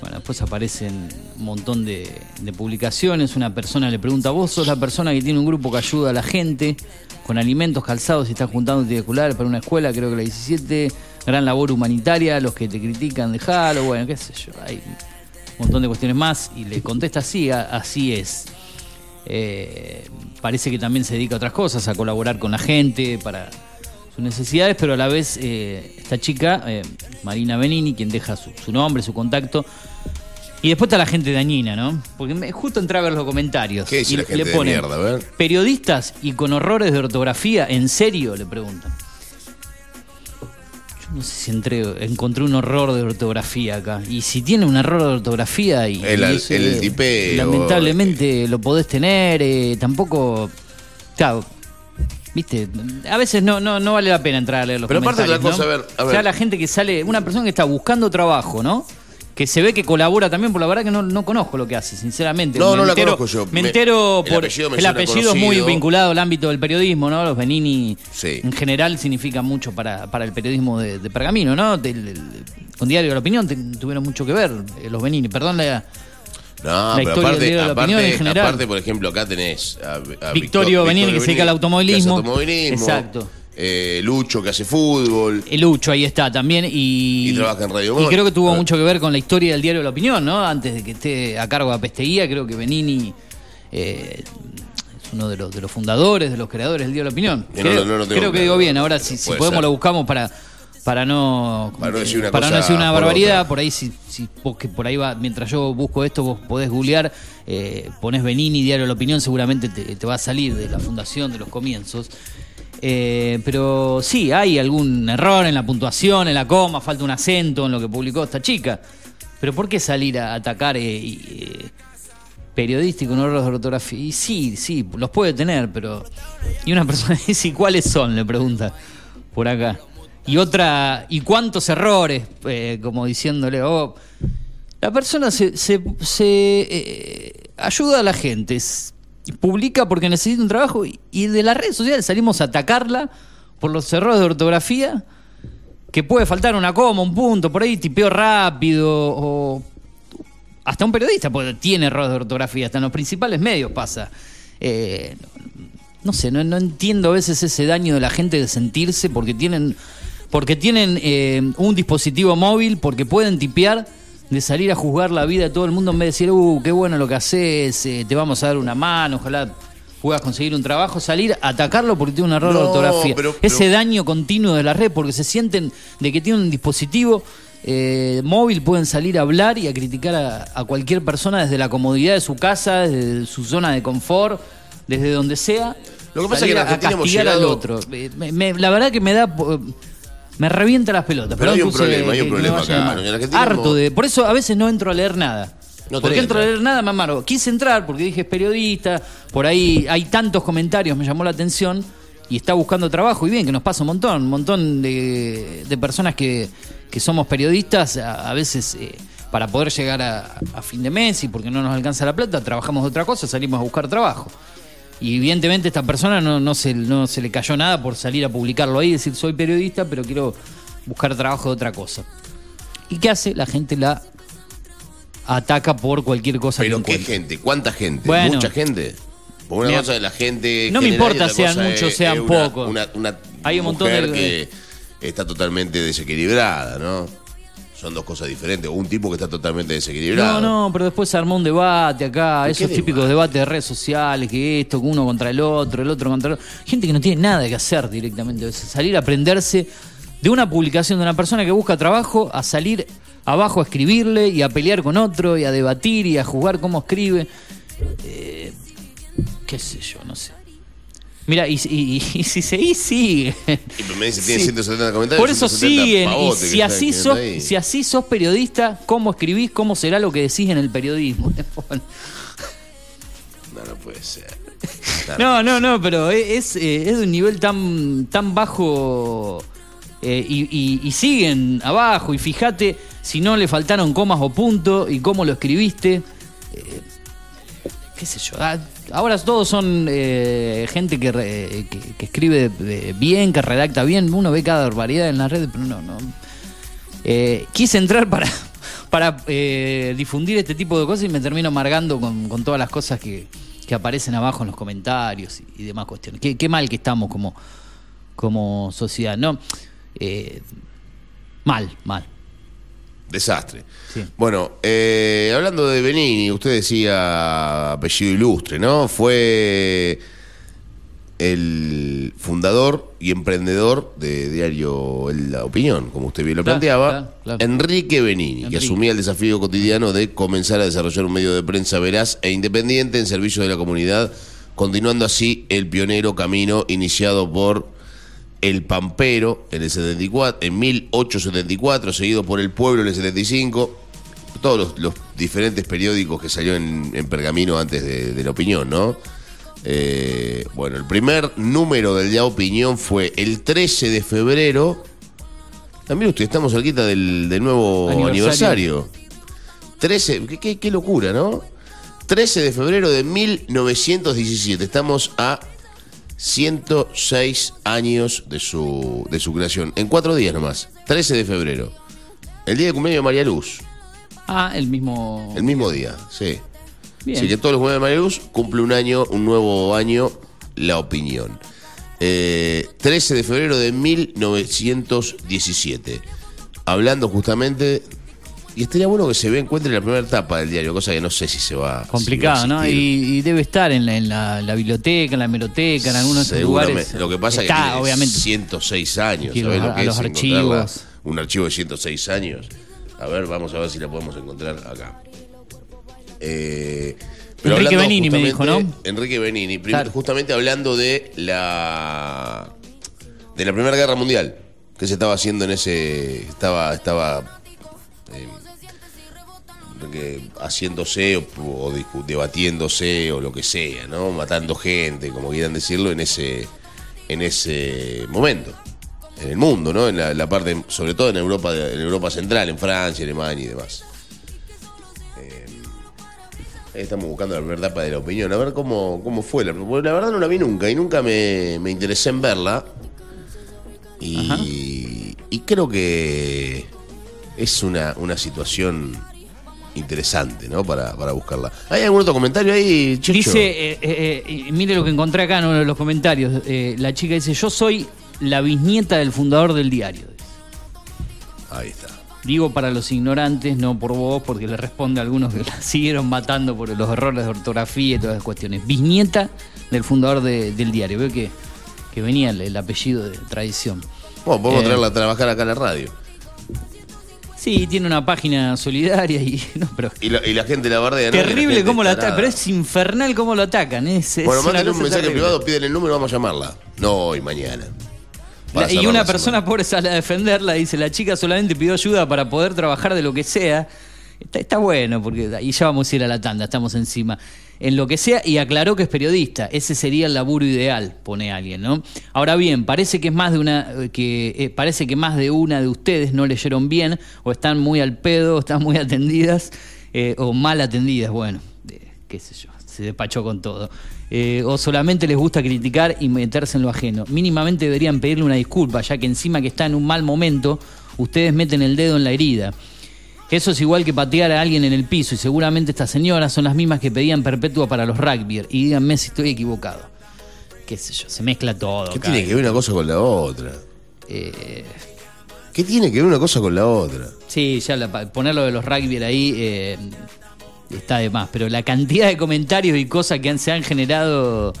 bueno, después aparecen un montón de, de publicaciones. Una persona le pregunta, vos sos la persona que tiene un grupo que ayuda a la gente con alimentos calzados y está juntando titulares para una escuela, creo que la 17. Gran labor humanitaria, los que te critican, dejalo, bueno, qué sé yo. Hay un montón de cuestiones más y le contesta así, así es. Eh, parece que también se dedica a otras cosas, a colaborar con la gente para sus necesidades, pero a la vez eh, esta chica, eh, Marina Benini, quien deja su, su nombre, su contacto, y después está la gente dañina, ¿no? Porque me- justo entré a ver los comentarios. ¿Qué dice y la gente de mierda? A ver. Periodistas y con horrores de ortografía, ¿en serio? Le preguntan. No sé si entré, encontré un horror de ortografía acá. Y si tiene un error de ortografía y, El- y eso, el tipeo, lamentablemente lo podés tener, eh, tampoco. Claro, viste, a veces no, no, no vale la pena entrar a leer los Pero aparte comentarios. otra cosa, ¿no? a ver, a O ver. sea, la gente que sale, una persona que está buscando trabajo, ¿no? Que se ve que colabora también, por la verdad que no, no conozco lo que hace, sinceramente. No, Me no la entero- conozco yo. Me Me- entero el por. apellido me el apellido es muy vinculado al ámbito del periodismo, ¿no? Los Benini Sí. en general significa mucho para, para el periodismo de, de Pergamino, ¿no? Del- del- con Diario de la Opinión te- tuvieron mucho que ver, eh, los Benini. Perdón la. No, La pero historia aparte, de la opinión en general. aparte, por ejemplo, acá tenés a, a Victorio Victor- Benini, que se dedica al automovilismo. Exacto. Eh, Lucho, que hace fútbol. El Lucho ahí está también y, Y trabaja en Radio y creo que tuvo mucho que ver con la historia del diario de la opinión, ¿no? Antes de que esté a cargo de Apesteguía, creo que Benini eh, es uno de los, de los fundadores, de los creadores del diario de la opinión. No creo no que digo bien, ahora si, si podemos ser. lo buscamos para para no Para no decir una para no cosa decir una por barbaridad, otra. por ahí si, si vos que por ahí va, mientras yo busco esto, vos podés googlear, eh, ponés Benini, Diario de la Opinión, seguramente te, te va a salir de la fundación de los comienzos. Eh, pero sí, hay algún error en la puntuación, en la coma, falta un acento en lo que publicó esta chica. Pero ¿por qué salir a atacar eh, eh, periodístico, un error de ortografía? Y sí, sí, los puede tener, pero... Y una persona dice, ¿y cuáles son? Le pregunta por acá. Y otra, ¿y cuántos errores? Eh, como diciéndole, oh, la persona se, se, se, eh, ayuda a la gente, publica porque necesita un trabajo y, de las redes sociales salimos a atacarla por los errores de ortografía, que puede faltar una coma, un punto, por ahí tipeo rápido o hasta un periodista porque tiene errores de ortografía, hasta en los principales medios pasa. Eh, no sé, no, no entiendo a veces ese daño de la gente de sentirse porque tienen, porque tienen eh, un dispositivo móvil, porque pueden tipear, de salir a juzgar la vida de todo el mundo en vez de decir, uh, qué bueno lo que haces, eh, te vamos a dar una mano, ojalá puedas conseguir un trabajo, salir a atacarlo porque tiene un error de No, ortografía. pero- Ese pero- daño continuo de la red porque se sienten de que tienen un dispositivo eh, móvil, pueden salir a hablar y a criticar a, a cualquier persona desde la comodidad de su casa, desde su zona de confort, desde donde sea. Lo que pasa es que en a Argentina hemos castigar al llegado- otro. Eh, me- me- la verdad que me da... po- Me revienta las pelotas. Pero Perdón hay un problema, hay un que- que me problema vaya acá. mal. En Argentina Harto de... Por eso a veces no entro a leer nada. No tenés que entro a leer nada, me amargo. Quise entrar porque dije es periodista, por ahí hay tantos comentarios, me llamó la atención y está buscando trabajo. Y bien, que nos pasa un montón, un montón de, de personas que, que somos periodistas, a, a veces eh, para poder llegar a, a fin de mes y porque no nos alcanza la plata, trabajamos de otra cosa, salimos a buscar trabajo. Y evidentemente esta persona no, no, se, no se le cayó nada por salir a publicarlo ahí y decir soy periodista, pero quiero buscar trabajo de otra cosa. ¿Y qué hace? La gente la ataca por cualquier cosa Pero que qué gente, ¿cuánta gente? Bueno. Mucha gente. Porque una Mira, cosa es la gente. no me general importa sean muchos, sean pocos. Hay un montón de- que está totalmente desequilibrada, ¿no? Son dos cosas diferentes. O un tipo que está totalmente desequilibrado. No, no, pero después se armó un debate acá, ¿De esos típicos debates de redes sociales, que esto, que uno contra el otro, el otro contra el otro. Gente que no tiene nada que hacer directamente. Es salir a aprenderse de una publicación de una persona que busca trabajo a salir abajo a escribirle y a pelear con otro y a debatir y a jugar cómo escribe. Eh, qué sé yo, no sé. Mira, y, y- y si seguís, sigue. Y me dice, tiene Sí. 170 comentarios. Por eso 170 siguen. Y si así, sos, si así sos periodista, ¿cómo escribís? ¿Cómo será lo que decís en el periodismo? No, no puede ser. No, no, no, pero es, eh, es de un nivel tan, tan bajo eh, y, y- y siguen abajo. Y fíjate si no le faltaron comas o puntos y cómo lo escribiste. Eh, qué sé yo. Ah, ahora todos son eh, gente que, re- que, que escribe bien, que redacta bien. Uno ve cada barbaridad en las redes, pero no, no. Eh, quise entrar para, para eh, difundir este tipo de cosas y me termino amargando con, con todas las cosas que, que aparecen abajo en los comentarios y, y demás cuestiones. Qué, qué mal que estamos como, como sociedad, ¿no? Eh, mal, mal. Desastre. Sí. Bueno, eh, hablando de Benini, usted decía apellido ilustre, ¿no? Fue el fundador y emprendedor de diario El- La Opinión, como usted bien lo Claro, planteaba, claro, claro. Enrique Benini, que asumía el desafío cotidiano de comenzar a desarrollar un medio de prensa veraz e independiente en servicio de la comunidad, continuando así el pionero camino iniciado por El Pampero en el 74, en 1874, seguido por El Pueblo en el 75, todos los, los diferentes periódicos que salió en, en Pergamino antes de, de La Opinión, ¿no? Eh, bueno, el primer número del Ya Opinión fue el 13 de febrero. También usted, estamos cerquita del, del nuevo Aniversario. aniversario. 13, qué, qué- qué locura, ¿no? 13 de febrero de 1917. Estamos a 106 años de su, de su creación. En cuatro días nomás. 13 de febrero. El día de cumpleaños de María Luz. Ah, el mismo. El mismo día, sí. Bien. Así que todos los jueves de María Luz cumple un año, un nuevo año, la opinión. Eh, 13 de febrero de 1917. Hablando justamente. Y estaría bueno que se ve, encuentre la primera etapa del diario, cosa que no sé si se va. Complicado, si va ¿no? Y, y debe estar en la, en la- la biblioteca, en la hemeroteca, en algunos lugares. Lo que pasa Está, es que tiene obviamente. 106 años. Y ¿sabés los- lo que a es los archivos. Un archivo de 106 años. A ver, vamos a ver si la podemos encontrar acá. Eh, pero Enrique Benini me dijo, ¿no? Enrique Benini. Claro. Justamente hablando de la de la Primera Guerra Mundial que se estaba haciendo en ese estaba estaba eh, que haciéndose o, debatiéndose o lo que sea, ¿no? Matando gente, como quieran decirlo, en ese en ese momento. En el mundo, ¿no? En la, la parte, sobre todo en Europa, en Europa Central, en Francia, Alemania y demás. Eh, estamos buscando la etapa de la opinión. A ver cómo, cómo fue. La, la verdad no la vi nunca y nunca me, me interesé en verla. Y, y creo que es una, una situación interesante, ¿no? Para, para buscarla. ¿Hay algún otro comentario ahí? Dice, eh, eh, eh, mire lo que encontré acá en uno de los comentarios. Eh, la chica dice, yo soy la bisnieta del fundador del diario. Ahí está. Digo para los ignorantes, no por vos, porque le responde a algunos que la siguieron matando por los errores de ortografía y todas esas cuestiones. Bisnieta del fundador de- del diario. Veo que, que venía el, el apellido de tradición. Bueno, podemos traerla a trabajar acá en la radio. Sí, tiene una página solidaria y... No, pero Y la, y la gente la bardea, ¿no? La terrible cómo tarada. atacan, pero es infernal cómo lo atacan. Es, es Bueno, mándenle un mensaje terrible. privado, piden el número, vamos a llamarla. No hoy, mañana. La- y una la persona semana. pobre sale a defenderla, dice, la chica solamente pidió ayuda para poder trabajar de lo que sea. Está, está bueno, porque ahí ya vamos a ir a la tanda, estamos encima. En lo que sea, y aclaró que es periodista. Ese sería el laburo ideal, pone alguien, ¿no? Ahora bien, parece que es más de una, que eh, parece que más de una de ustedes no leyeron bien, o están muy al pedo, o están muy atendidas, eh, o mal atendidas, bueno, eh, qué sé yo, se despachó con todo. Eh, o solamente les gusta criticar y meterse en lo ajeno. Mínimamente deberían pedirle una disculpa, ya que encima que está en un mal momento, ustedes meten el dedo en la herida. Eso es igual que patear a alguien en el piso y seguramente estas señoras son las mismas que pedían perpetua para los rugby. Y díganme si estoy equivocado. Qué sé yo, se mezcla todo. ¿Qué tiene que ver una cosa con la otra? Eh, ¿Qué tiene que ver una cosa con la otra? sí, ya la- ponerlo de los rugby ahí eh, está de más. Pero la cantidad de comentarios y cosas que han- se han generado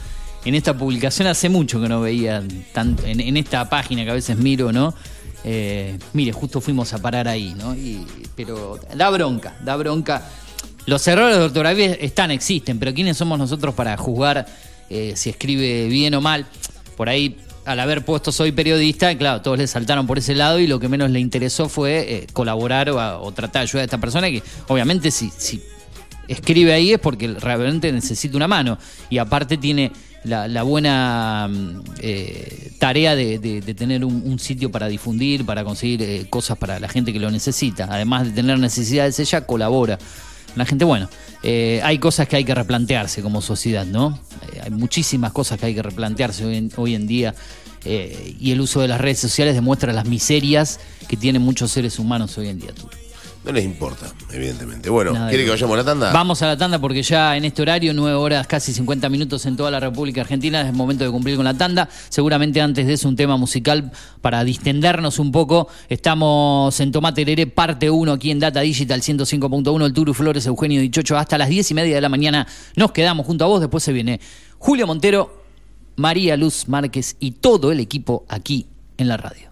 en esta publicación hace mucho que no veía tanto en, en esta página que a veces miro, ¿no? Eh, mire, justo fuimos a parar ahí, ¿no? Pero da bronca, da bronca. Los errores de ortografía están, existen, pero ¿quiénes somos nosotros para juzgar eh, si escribe bien o mal? Por ahí, al haber puesto soy periodista, claro, todos le saltaron por ese lado y lo que menos le interesó fue eh, colaborar o, tratar de ayudar a esta persona que, obviamente, si escribe ahí es porque realmente necesita una mano. Y aparte tiene la, la buena mm, eh, tarea de, de- tener un, sitio para difundir, para conseguir eh, cosas para la gente que lo necesita. Además de tener necesidades, ella colabora. La gente, bueno, eh, hay cosas que hay que replantearse como sociedad, ¿no? Eh, hay muchísimas cosas que hay que replantearse hoy en, hoy en día. y el uso de las redes sociales demuestra las miserias que tienen muchos seres humanos hoy en día. Turco. No les importa, evidentemente. Bueno, Nada ¿quiere que vayamos a la tanda? Vamos a la tanda porque ya en este horario, 9 horas, casi 50 minutos en toda la República Argentina, es el momento de cumplir con la tanda. Seguramente antes de eso un tema musical para distendernos un poco. Estamos en Tomate Leré, parte 1 aquí en Data Digital 105.1, el Turu Flores, Eugenio Dichocho, hasta las 10 y media de la mañana. Nos quedamos junto a vos, después se viene Julio Montero, María Luz Márquez y todo el equipo aquí en la radio.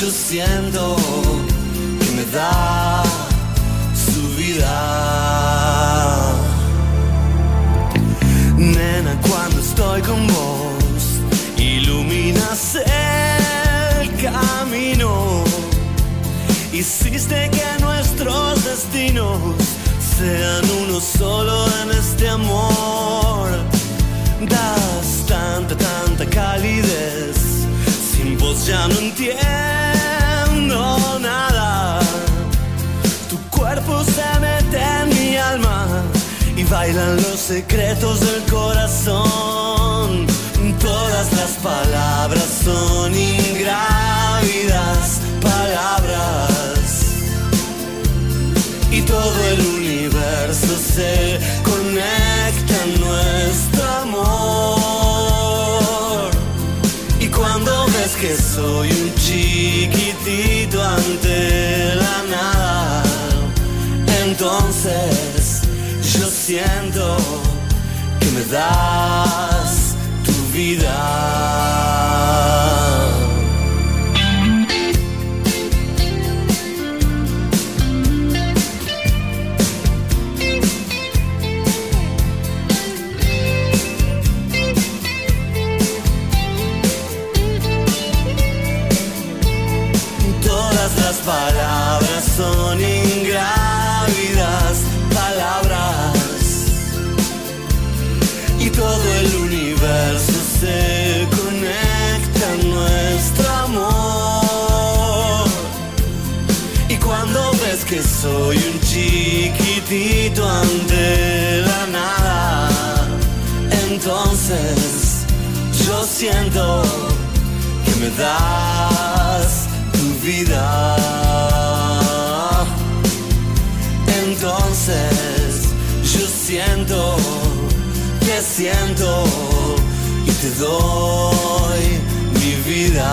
yo siento que me da su vida. Nena, cuando estoy con vos, iluminas el camino. Hiciste que nuestros destinos sean uno solo en este amor. Das tanta, tanta calidez. Vos ya no entiendo nada. Tu cuerpo se mete en mi alma y bailan los secretos del corazón. Todas las palabras son ingrávidas palabras y todo el universo se conecta en nuestro que soy un chiquitito ante la nada, entonces yo siento que me das tu vida. Soy un chiquitito ante la nada, entonces siento que me das tu vida. Entonces yo siento que siento y te doy mi vida.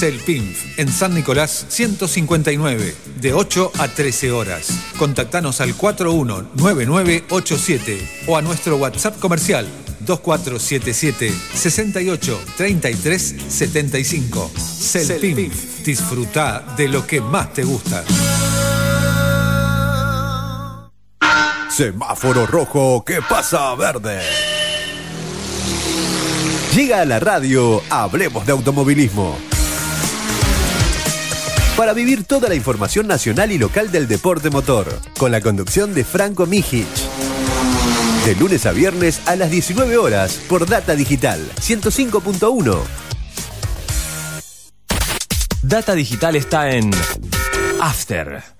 Celpinf en San Nicolás 159, de 8 a 13 horas. Contactanos al 419987 o a nuestro WhatsApp comercial 2477 68 33 75. Celpinf, disfruta de lo que más te gusta. Semáforo rojo, ¿qué pasa verde? Llega a la radio, hablemos de automovilismo para vivir toda la información nacional y local del deporte motor, con la conducción de Franco Mijic. De lunes a viernes a las 19 horas por Data Digital 105.1. Data Digital está en After.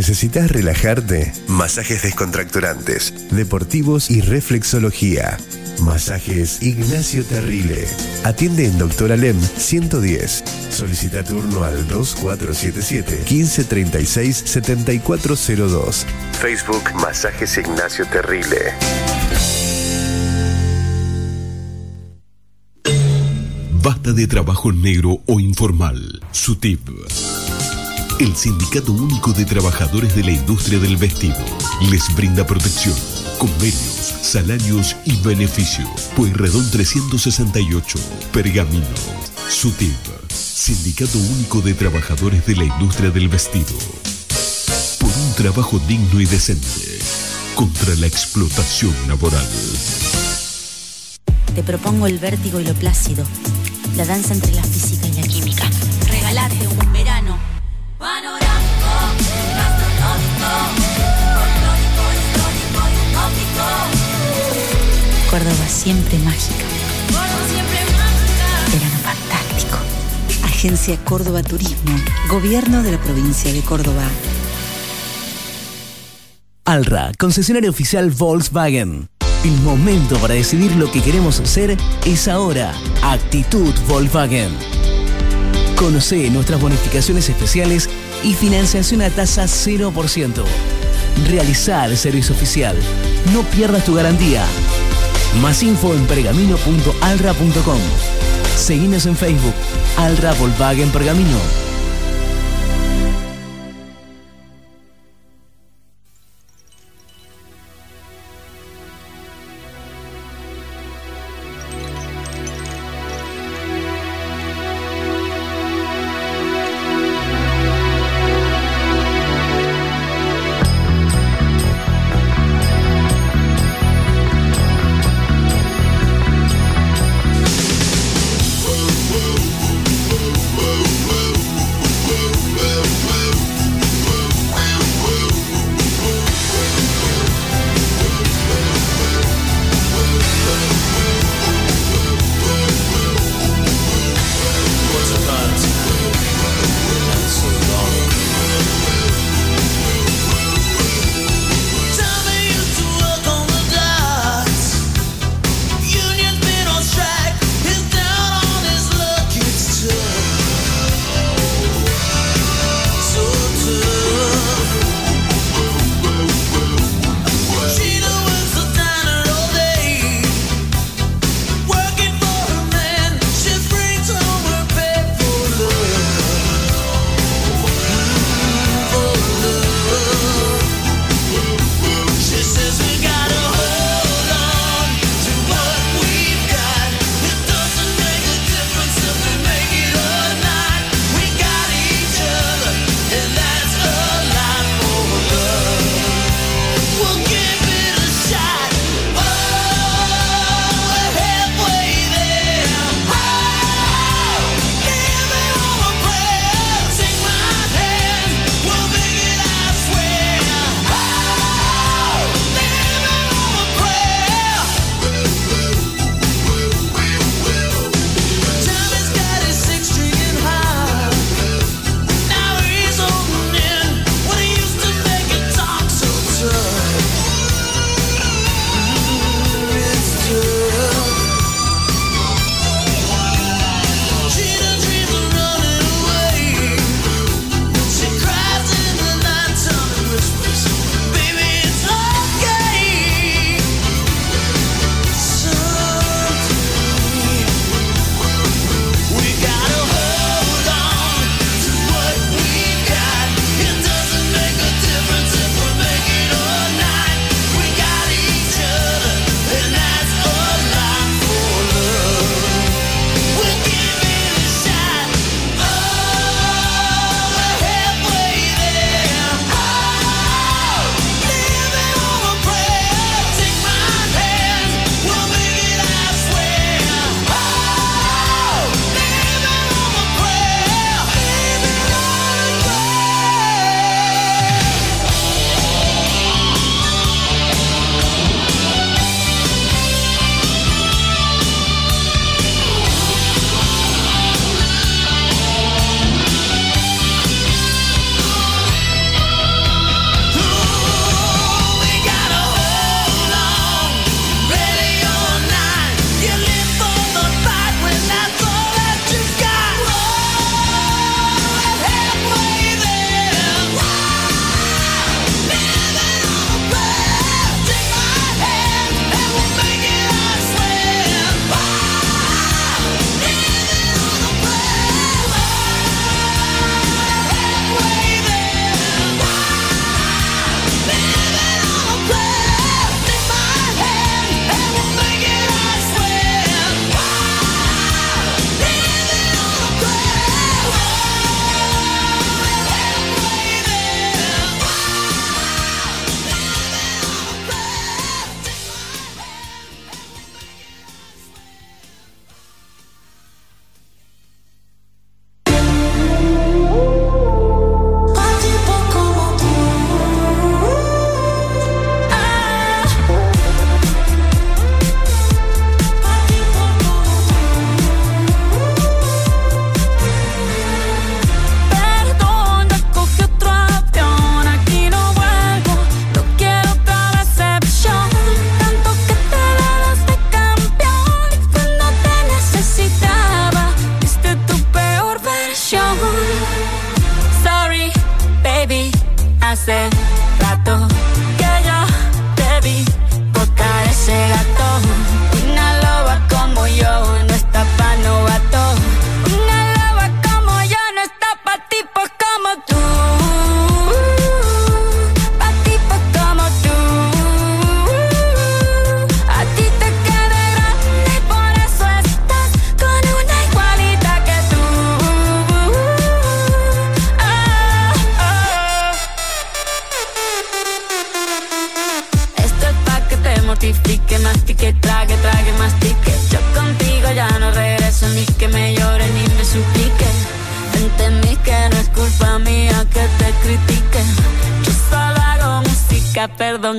¿Necesitas relajarte? Masajes descontracturantes, deportivos y reflexología. Masajes Ignacio Terrile. Atiende en Doctor Alem 110. Solicita turno al 2477 1536 7402. Facebook Masajes Ignacio Terrile. Basta de trabajo negro o informal. SUTIP. El Sindicato Único de Trabajadores de la Industria del Vestido les brinda protección, convenios, salarios y beneficios. Pueyrredón 368, Pergamino. SUTIP. Sindicato Único de Trabajadores de la Industria del Vestido. Por un trabajo digno y decente. Contra la explotación laboral. Te propongo el vértigo y lo plácido, la danza entre la física y la química. Regalate un Córdoba siempre mágica. Córdoba siempre mágica. Verano fantástico. Agencia Córdoba Turismo, Gobierno de la provincia de Córdoba. Alra, concesionario oficial Volkswagen. El momento para decidir lo que queremos hacer es ahora. Actitud Volkswagen. Conoce nuestras bonificaciones especiales y financiación a tasa 0%. Realiza el servicio oficial. No pierdas tu garantía. Más info en pergamino.alra.com. Seguinos en Facebook. Alra Volkswagen Pergamino.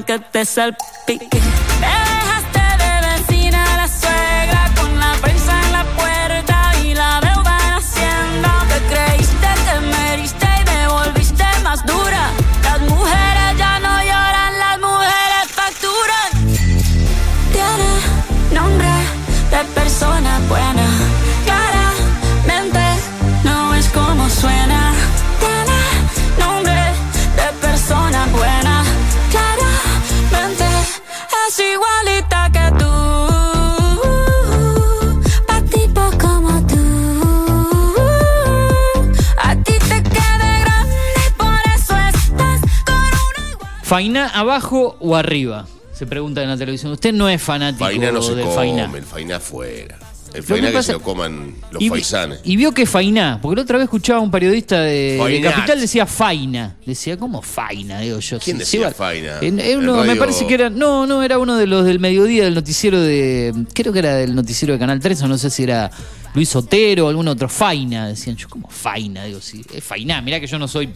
Que te salpique. ¿Faina abajo o arriba? Se pregunta en la televisión. Usted no es fanático Fainá no se del come, Fainá. el Fainá afuera. El Fainá que, se lo coman los Y, faisanes. y vio que Fainá, porque la otra vez escuchaba a un periodista de, de. Capital decía Faina. Decía, ¿cómo Faina? Digo yo. ¿Quién decía Faina? En- me parece que era. No, no, era uno de los del mediodía del noticiero de. Creo que era del noticiero de Canal 3, o no sé si era Luis Otero o algún otro. Faina. Decían, yo, ¿cómo Faina? Digo, sí, es Fainá. Mirá que yo no soy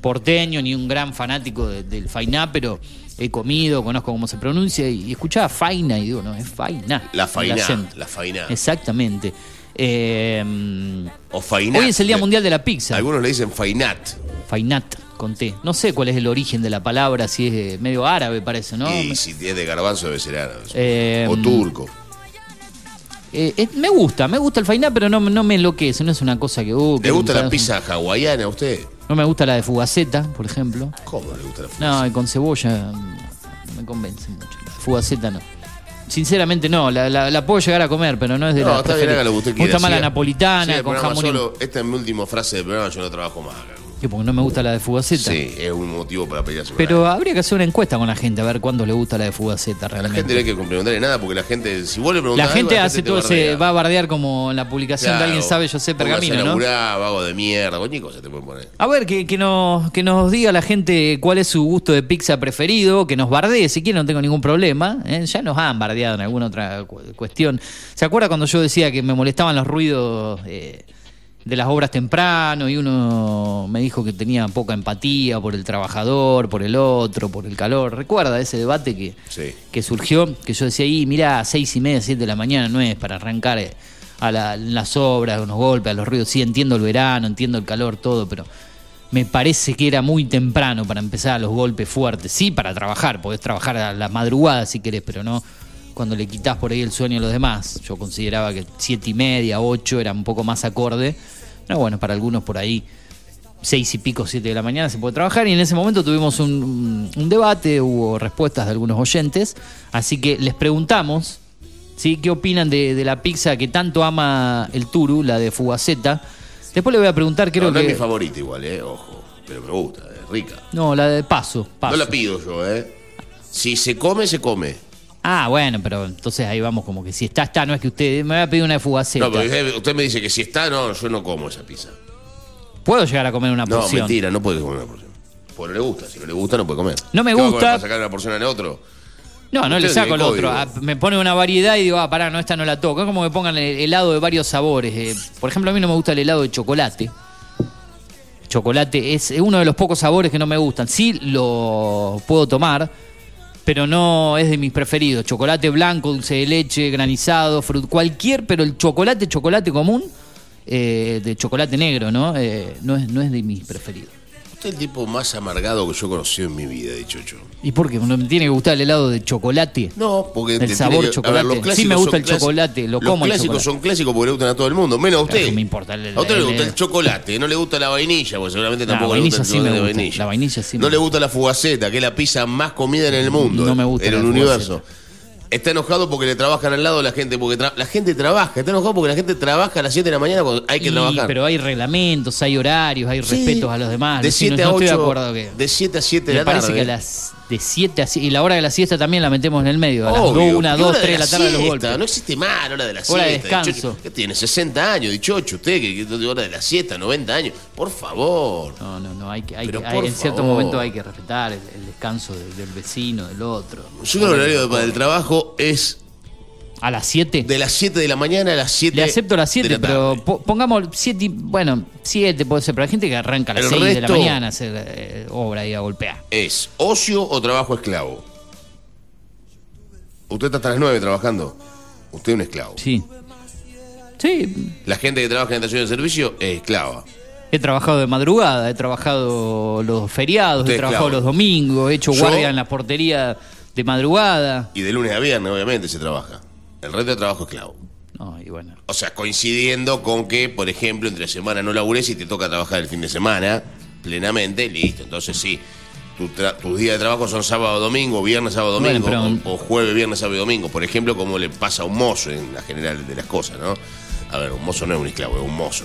porteño ni un gran fanático de- del Fainá, pero he comido, conozco cómo se pronuncia y, escuchaba Faina y digo, no, es Faina. La Fainá, acento. la Fainá. Exactamente. Eh, O Fainat. Hoy es el Día Mundial de la Pizza. Algunos le dicen Fainat. Fainat, con T. No sé cuál es el origen de la palabra, si es medio árabe, parece, ¿no? Y si es de garbanzo debe ser árabe. Eh, o turco. Eh, eh, me gusta, me gusta el Fainat, pero no, no me enloquece, no es una cosa que... uh, ¿Le que gusta la pizza hawaiana a usted? No me gusta la de fugaceta, por ejemplo. ¿Cómo le gusta la No, y con cebolla mm, no me convence mucho. La fugaceta no. Sinceramente no, la, la- la puedo llegar a comer, pero no es de No, la está bien, haga lo que usted Me gusta quiera. más la napolitana, el con jamón solo. Esta es mi última frase del programa, yo no trabajo más acá. ¿Qué, porque no me gusta la de fugaceta. Sí, es un motivo para pelearse Pero habría que hacer una encuesta con la gente a ver cuándo le gusta la de fugaceta la realmente. gente no hay que preguntarle nada porque la gente, si vos le La preguntás gente algo, hace todo ese. Va a bardear como en la publicación de alguien sabe, yo sé, pergamino, a ¿no? vago de mierda, cualquier cosa te pueden poner. A ver, que, que nos, que nos diga la gente cuál es su gusto de pizza preferido, que nos bardee, si quiere, no tengo ningún problema. ¿eh? Ya nos han bardeado en alguna otra cu- cuestión. ¿Se acuerda cuando yo decía que me molestaban los ruidos eh, de las obras temprano y uno me dijo que tenía poca empatía por el trabajador, por el otro, por el calor? ¿Recuerda ese debate que, Sí. que surgió? Que yo decía, y mira, seis y media, siete de la mañana no es para arrancar eh, a la- las obras, a unos golpes, a los ruidos. Sí, entiendo el verano, entiendo el calor, todo, pero me parece que era muy temprano para empezar a los golpes fuertes. Sí, para trabajar, podés trabajar a la madrugada si querés, pero no cuando le quitas por ahí el sueño a los demás. Yo consideraba que siete y media, ocho era un poco más acorde. Pero bueno, para algunos por ahí seis y pico, siete de la mañana se puede trabajar y en ese momento tuvimos un, debate, hubo respuestas de algunos oyentes, así que les preguntamos ¿sí? qué opinan de, de la pizza que tanto ama el Turu, la de Fugaceta. Después le voy a preguntar, creo no, no que... es mi favorita igual, eh, ojo. Pero me gusta, es rica. No, la de Paso. Paso. No la pido yo, eh. Si se come, se come. Ah, bueno, pero entonces ahí vamos como que si está, está, no es que usted me va a pedir una de Fugaceta. No, pero usted, usted me dice que si está, no, yo no como esa pizza. Puedo llegar a comer una No, porción. mentira, no puede comer una porción. Porque no le gusta, si no le gusta no puede comer. No me ¿Qué va a gusta. comer, ¿Para sacar una porción al otro? No, no le saco el otro. Ah, Me pone una variedad y digo, ah, pará, no, esta no la toco. Es como que pongan el- helado de varios sabores. Eh, por ejemplo, a mí no me gusta el helado de chocolate. Chocolate es uno de los pocos sabores que no me gustan. Sí lo puedo tomar, pero no es de mis preferidos. Chocolate blanco, dulce de leche, granizado, frut, cualquier, pero el chocolate, chocolate común, eh, de chocolate negro, ¿no? Eh, no, es, no es de mis preferidos. Usted es el tipo más amargado que yo he conocido en mi vida, de Chocho. ¿Y por qué? ¿No me tiene que gustar el helado de chocolate? No, porque el sabor que- chocolate. ver, los sí me gusta el chocolate, lo Los como el clásicos chocolate. son clásicos porque le gustan a todo el mundo, menos a usted. ¿Qué me importa? El- A usted le el- gusta el chocolate, no le gusta la vainilla, porque seguramente La tampoco le gusta el sí me chocolate de gusta. vainilla. La vainilla sí me No le gusta la fugaceta, que es la pizza más comida en el mundo. No me gusta En la el fugaceta. universo. Está enojado porque le trabajan al lado la gente, porque tra- la gente trabaja. Está enojado porque la gente trabaja a las 7 de la mañana cuando hay que Y, trabajar. Pero hay reglamentos, hay horarios, hay Sí. respetos a los demás. de Sí, no- 7 a no 8, estoy de acuerdo que... de 7 a 7 de la parece tarde. que a las de 7 a 7, y la hora de la siesta también la metemos en el medio, a las Obvio, 1, ¿qué 2, hora 3 de la tarde los siesta? golpes. No existe más hora de la Hora de siesta. descanso. Dichocho. ¿Qué tiene? 60 años, dichocho. Usted, que, que hora de la siesta, 90 años. Por favor. No, no, no, hay que, hay que- hay- en cierto momento hay que respetar el, el descanso de- del vecino, del otro. Yo creo que el horario de- del trabajo es. ¿A las 7? De las 7 de la mañana a las 7 Le acepto las 7, de la pero po- pongamos 7, bueno, 7 puede ser, pero hay gente que arranca a las El 6 de la mañana a hacer eh, obra y a golpear. ¿Es ocio o trabajo esclavo? Usted está hasta las 9 trabajando. Usted es un esclavo. Sí. Sí, La gente que trabaja en estación de servicio es esclava. he trabajado de madrugada, he trabajado los feriados, Usted he trabajado esclavo. los domingos, he hecho Yo- guardia en la portería de madrugada. Y de lunes a viernes, obviamente, se trabaja. El resto de trabajo esclavo. No, y bueno. O sea, coincidiendo con que, por ejemplo, entre semana no labures y te toca trabajar el fin de semana plenamente, listo. Entonces sí, tu tus días de trabajo son sábado, domingo, viernes, sábado, Bueno, domingo, pero- o, o jueves, viernes, sábado y domingo. Por ejemplo, como le pasa a un mozo en la general de las cosas, ¿no? A ver, un mozo no es un esclavo, es un mozo.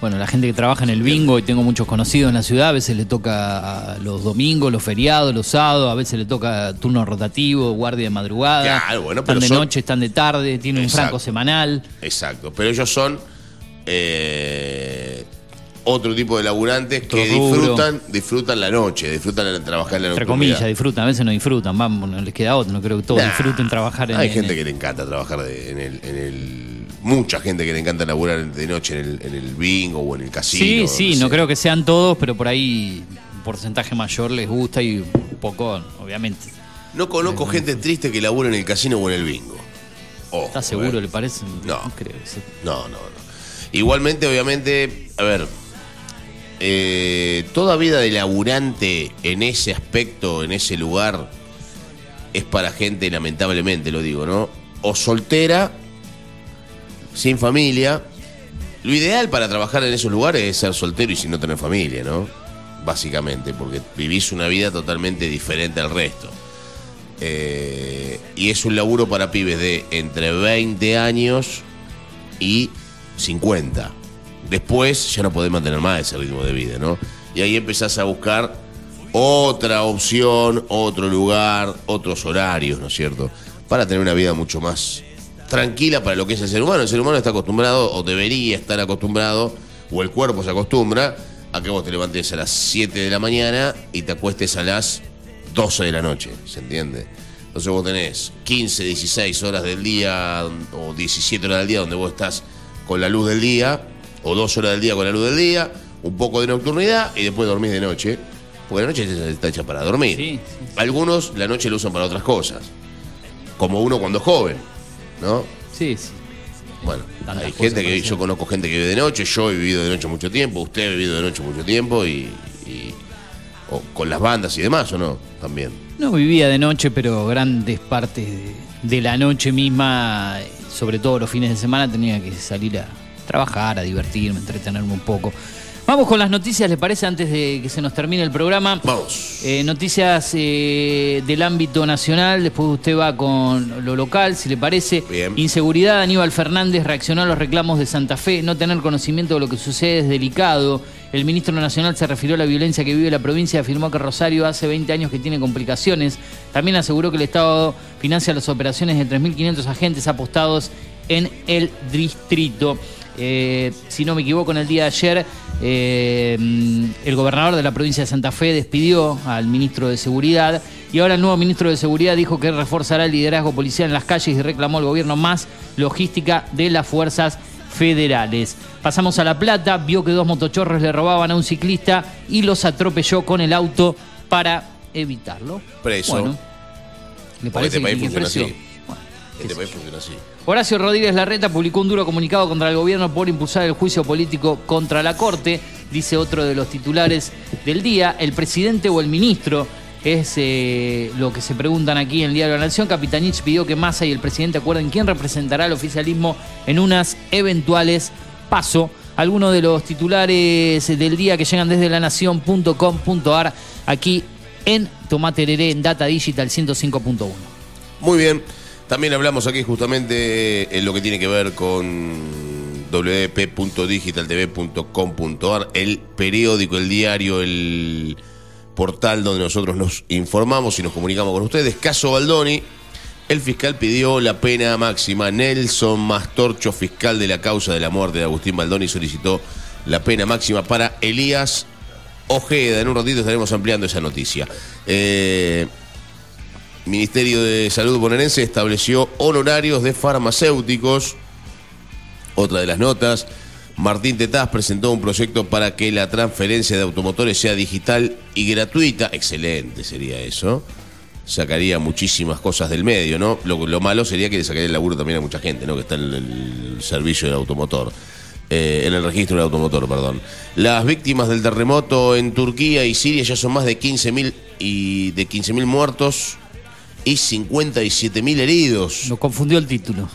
Bueno, la gente que trabaja en el bingo, y tengo muchos conocidos en la ciudad, a veces le toca los domingos, los feriados, los sábados, a veces le toca turno rotativo, guardia de madrugada. Claro, bueno, están pero de son- noche, están de tarde, tienen un franco semanal. Exacto. Pero ellos son eh, otro tipo de laburantes que rubro. disfrutan, disfrutan la noche, disfrutan trabajar en la Entre nocturnidad. comillas, disfrutan, a veces no disfrutan, vamos, no les queda otro, no creo que todos Nah, disfruten trabajar en Hay en gente el- que le encanta trabajar de- en, el, en el. Mucha gente que le encanta laburar de noche en el, en el bingo o en el casino. Sí, sí, sé. no creo que sean todos, pero por ahí un porcentaje mayor les gusta y un poco, obviamente. No conozco gente triste que labura en el casino o en el bingo. Ojo, ¿Estás seguro, eh. le parece? No. creo. sí. No, no, no. Igualmente, obviamente, a ver, eh, toda vida de laburante en ese aspecto, en ese lugar, es para gente, lamentablemente lo digo, ¿no? O soltera, sin familia. Lo ideal para trabajar en esos lugares es ser soltero y sin no tener familia, ¿no? Básicamente, porque vivís una vida totalmente diferente al resto. Eh, y es un laburo para pibes de entre 20 años y 50. Después ya no podés mantener más ese ritmo de vida, ¿no? Y ahí empezás a buscar otra opción, otro lugar, otros horarios, ¿no es cierto? Para tener una vida mucho más tranquila para lo que es el ser humano. El ser humano está acostumbrado, o debería estar acostumbrado, o el cuerpo se acostumbra, a que vos te levantes a las 7 de la mañana y te acuestes a las 12 de la noche, ¿se entiende? Entonces vos tenés 15, 16 horas del día o 17 horas del día donde vos estás con la luz del día, o dos horas del día con la luz del día, un poco de nocturnidad y después dormís de noche. Porque la noche está hecha para dormir. Algunos la noche la usan para otras cosas. Como uno cuando es joven, ¿no? Sí, sí. Bueno, Tantas hay gente que yo conozco gente que vive de noche, yo he vivido de noche mucho tiempo, usted ha vivido de noche mucho tiempo y, y- o con las bandas y demás, ¿o no? También. No vivía de noche, pero grandes partes de, de la noche misma, sobre todo los fines de semana, tenía que salir a trabajar, a divertirme, a entretenerme un poco. Vamos con las noticias, ¿le parece? Antes de que se nos termine el programa. Vamos. Eh, noticias eh, del ámbito nacional, después usted va con lo local, si le parece. Inseguridad, Aníbal Fernández reaccionó a los reclamos de Santa Fe. No tener conocimiento de lo que sucede es delicado. El ministro nacional se refirió a la violencia que vive la provincia y afirmó que Rosario hace 20 años que tiene complicaciones. También aseguró que el Estado financia las operaciones de 3.500 agentes apostados en el distrito. Eh, si no me equivoco, en el día de ayer, eh, el gobernador de la provincia de Santa Fe despidió al ministro de Seguridad y ahora el nuevo ministro de Seguridad dijo que reforzará el liderazgo policial en las calles y reclamó al gobierno más logística de las fuerzas federales. Pasamos a La Plata, vio que dos motochorros le robaban a un ciclista y los atropelló con el auto para evitarlo. Preso. Bueno, ¿le Porque parece este país que- que funciona así. Este país funciona así. Horacio Rodríguez Larreta publicó un duro comunicado contra el gobierno por impulsar el juicio político contra la Corte, dice otro de los titulares del día. El presidente o el ministro es eh, lo que se preguntan aquí en el diario La Nación. Capitanich pidió que Massa y el presidente acuerden quién representará al oficialismo en unas eventuales paso. Algunos de los titulares del día que llegan desde lanación.com.ar aquí en Tomate Hereré en Data Digital 105.1. Muy bien. También hablamos aquí justamente en lo que tiene que ver con wp.digitaltv.com.ar, el periódico, el diario, el portal donde nosotros nos informamos y nos comunicamos con ustedes. Caso Baldoni, el fiscal pidió la pena máxima. Nelson Mastorcho, fiscal de la causa de la muerte de Agustín Baldoni, solicitó la pena máxima para Elías Ojeda. En un ratito estaremos ampliando esa noticia. Eh, Ministerio de Salud bonaerense estableció honorarios de farmacéuticos. Otra de las notas, Martín Tetaz presentó un proyecto para que la transferencia de automotores sea digital y gratuita. Excelente sería eso. Sacaría muchísimas cosas del medio, ¿no? Lo, lo malo sería que le sacaría el laburo también a mucha gente, ¿no? Que está en el servicio del automotor. Eh, en el registro del automotor, perdón. Las víctimas del terremoto en Turquía y Siria ya son más de 15.000 y de 15.000 muertos y 57.000 heridos. Nos confundió el título.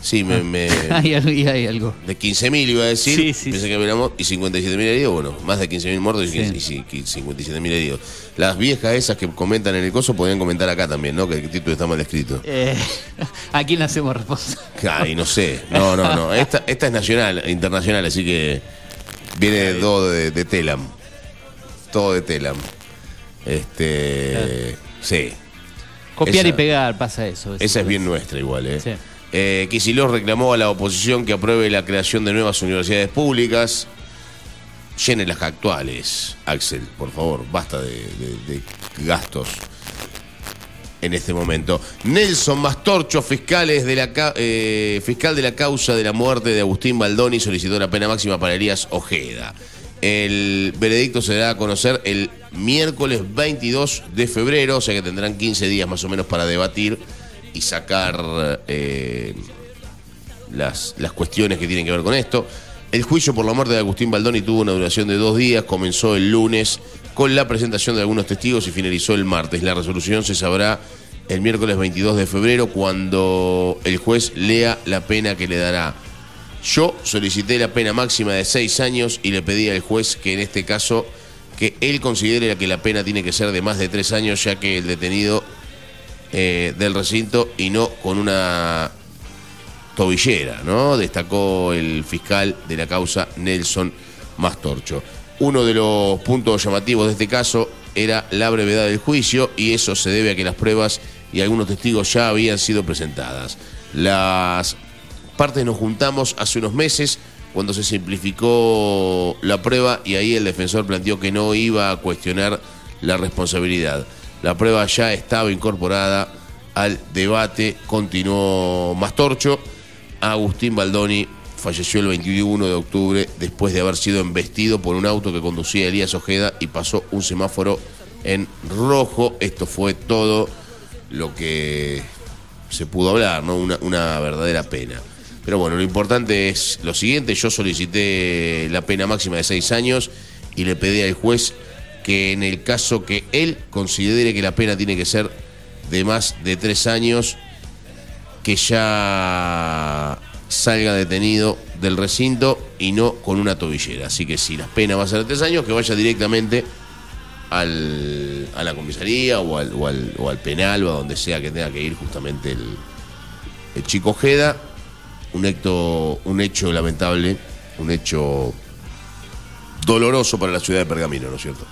Sí, me, me- hay, hay algo. de 15.000 iba a decir, Sí, sí, pensé que habíamos y 57.000 heridos, bueno, más de 15.000 muertos y, y sí, 57.000 heridos. Las viejas esas que comentan en el coso podían comentar acá también, ¿no? Que el título está mal escrito. Eh, ¿A quién hacemos responsable? Ay, no sé. No, no, no. Esta, esta es nacional, internacional, así que viene todo de, de Telam. Todo de Telam. Este. Sí. Copiar Esa- y pegar, pasa eso. Esa es bien nuestra igual, ¿eh? Sí. Eh, Kicillof reclamó a la oposición que apruebe la creación de nuevas universidades públicas. Llenen las actuales, Axel, por favor, basta de, de- de gastos en este momento. Nelson Mastorcho, fiscales de la, ca- eh, fiscal de la causa de la muerte de Agustín Baldoni, solicitó la pena máxima para Elías Ojeda. El veredicto se dará a conocer el miércoles 22 de febrero, o sea que tendrán 15 días más o menos para debatir y sacar eh, las, las cuestiones que tienen que ver con esto. El juicio por la muerte de Agustín Baldoni tuvo una duración de dos días, comenzó el lunes con la presentación de algunos testigos y finalizó el martes. La resolución se sabrá el miércoles 22 de febrero cuando el juez lea la pena que le dará. Yo solicité la pena máxima de seis años y le pedí al juez que en este caso que él considere que la pena tiene que ser de más de tres años ya que el detenido eh, del recinto y no con una tobillera, ¿no? Destacó el fiscal de la causa Nelson Mastorcho. Uno de los puntos llamativos de este caso era la brevedad del juicio y eso se debe a que las pruebas y algunos testigos ya habían sido presentadas. Las partes nos juntamos hace unos meses cuando se simplificó la prueba y ahí el defensor planteó que no iba a cuestionar la responsabilidad. La prueba ya estaba incorporada al debate, continuó Mastorcho. Agustín Baldoni falleció el 21 de octubre después de haber sido embestido por un auto que conducía Elías Ojeda y pasó un semáforo en rojo. Esto fue todo lo que se pudo hablar, ¿no? Una verdadera pena. Pero bueno, lo importante es lo siguiente, yo solicité la pena máxima de seis años y le pedí al juez que en el caso que él considere que la pena tiene que ser de más de tres años, que ya salga detenido del recinto y no con una tobillera. Así que si la pena va a ser de tres años, que vaya directamente al, a la comisaría o al, o, al, penal o a donde sea que tenga que ir justamente el, el chico Ojeda. Un hecho, un hecho lamentable, un hecho doloroso para la ciudad de Pergamino, ¿no es cierto?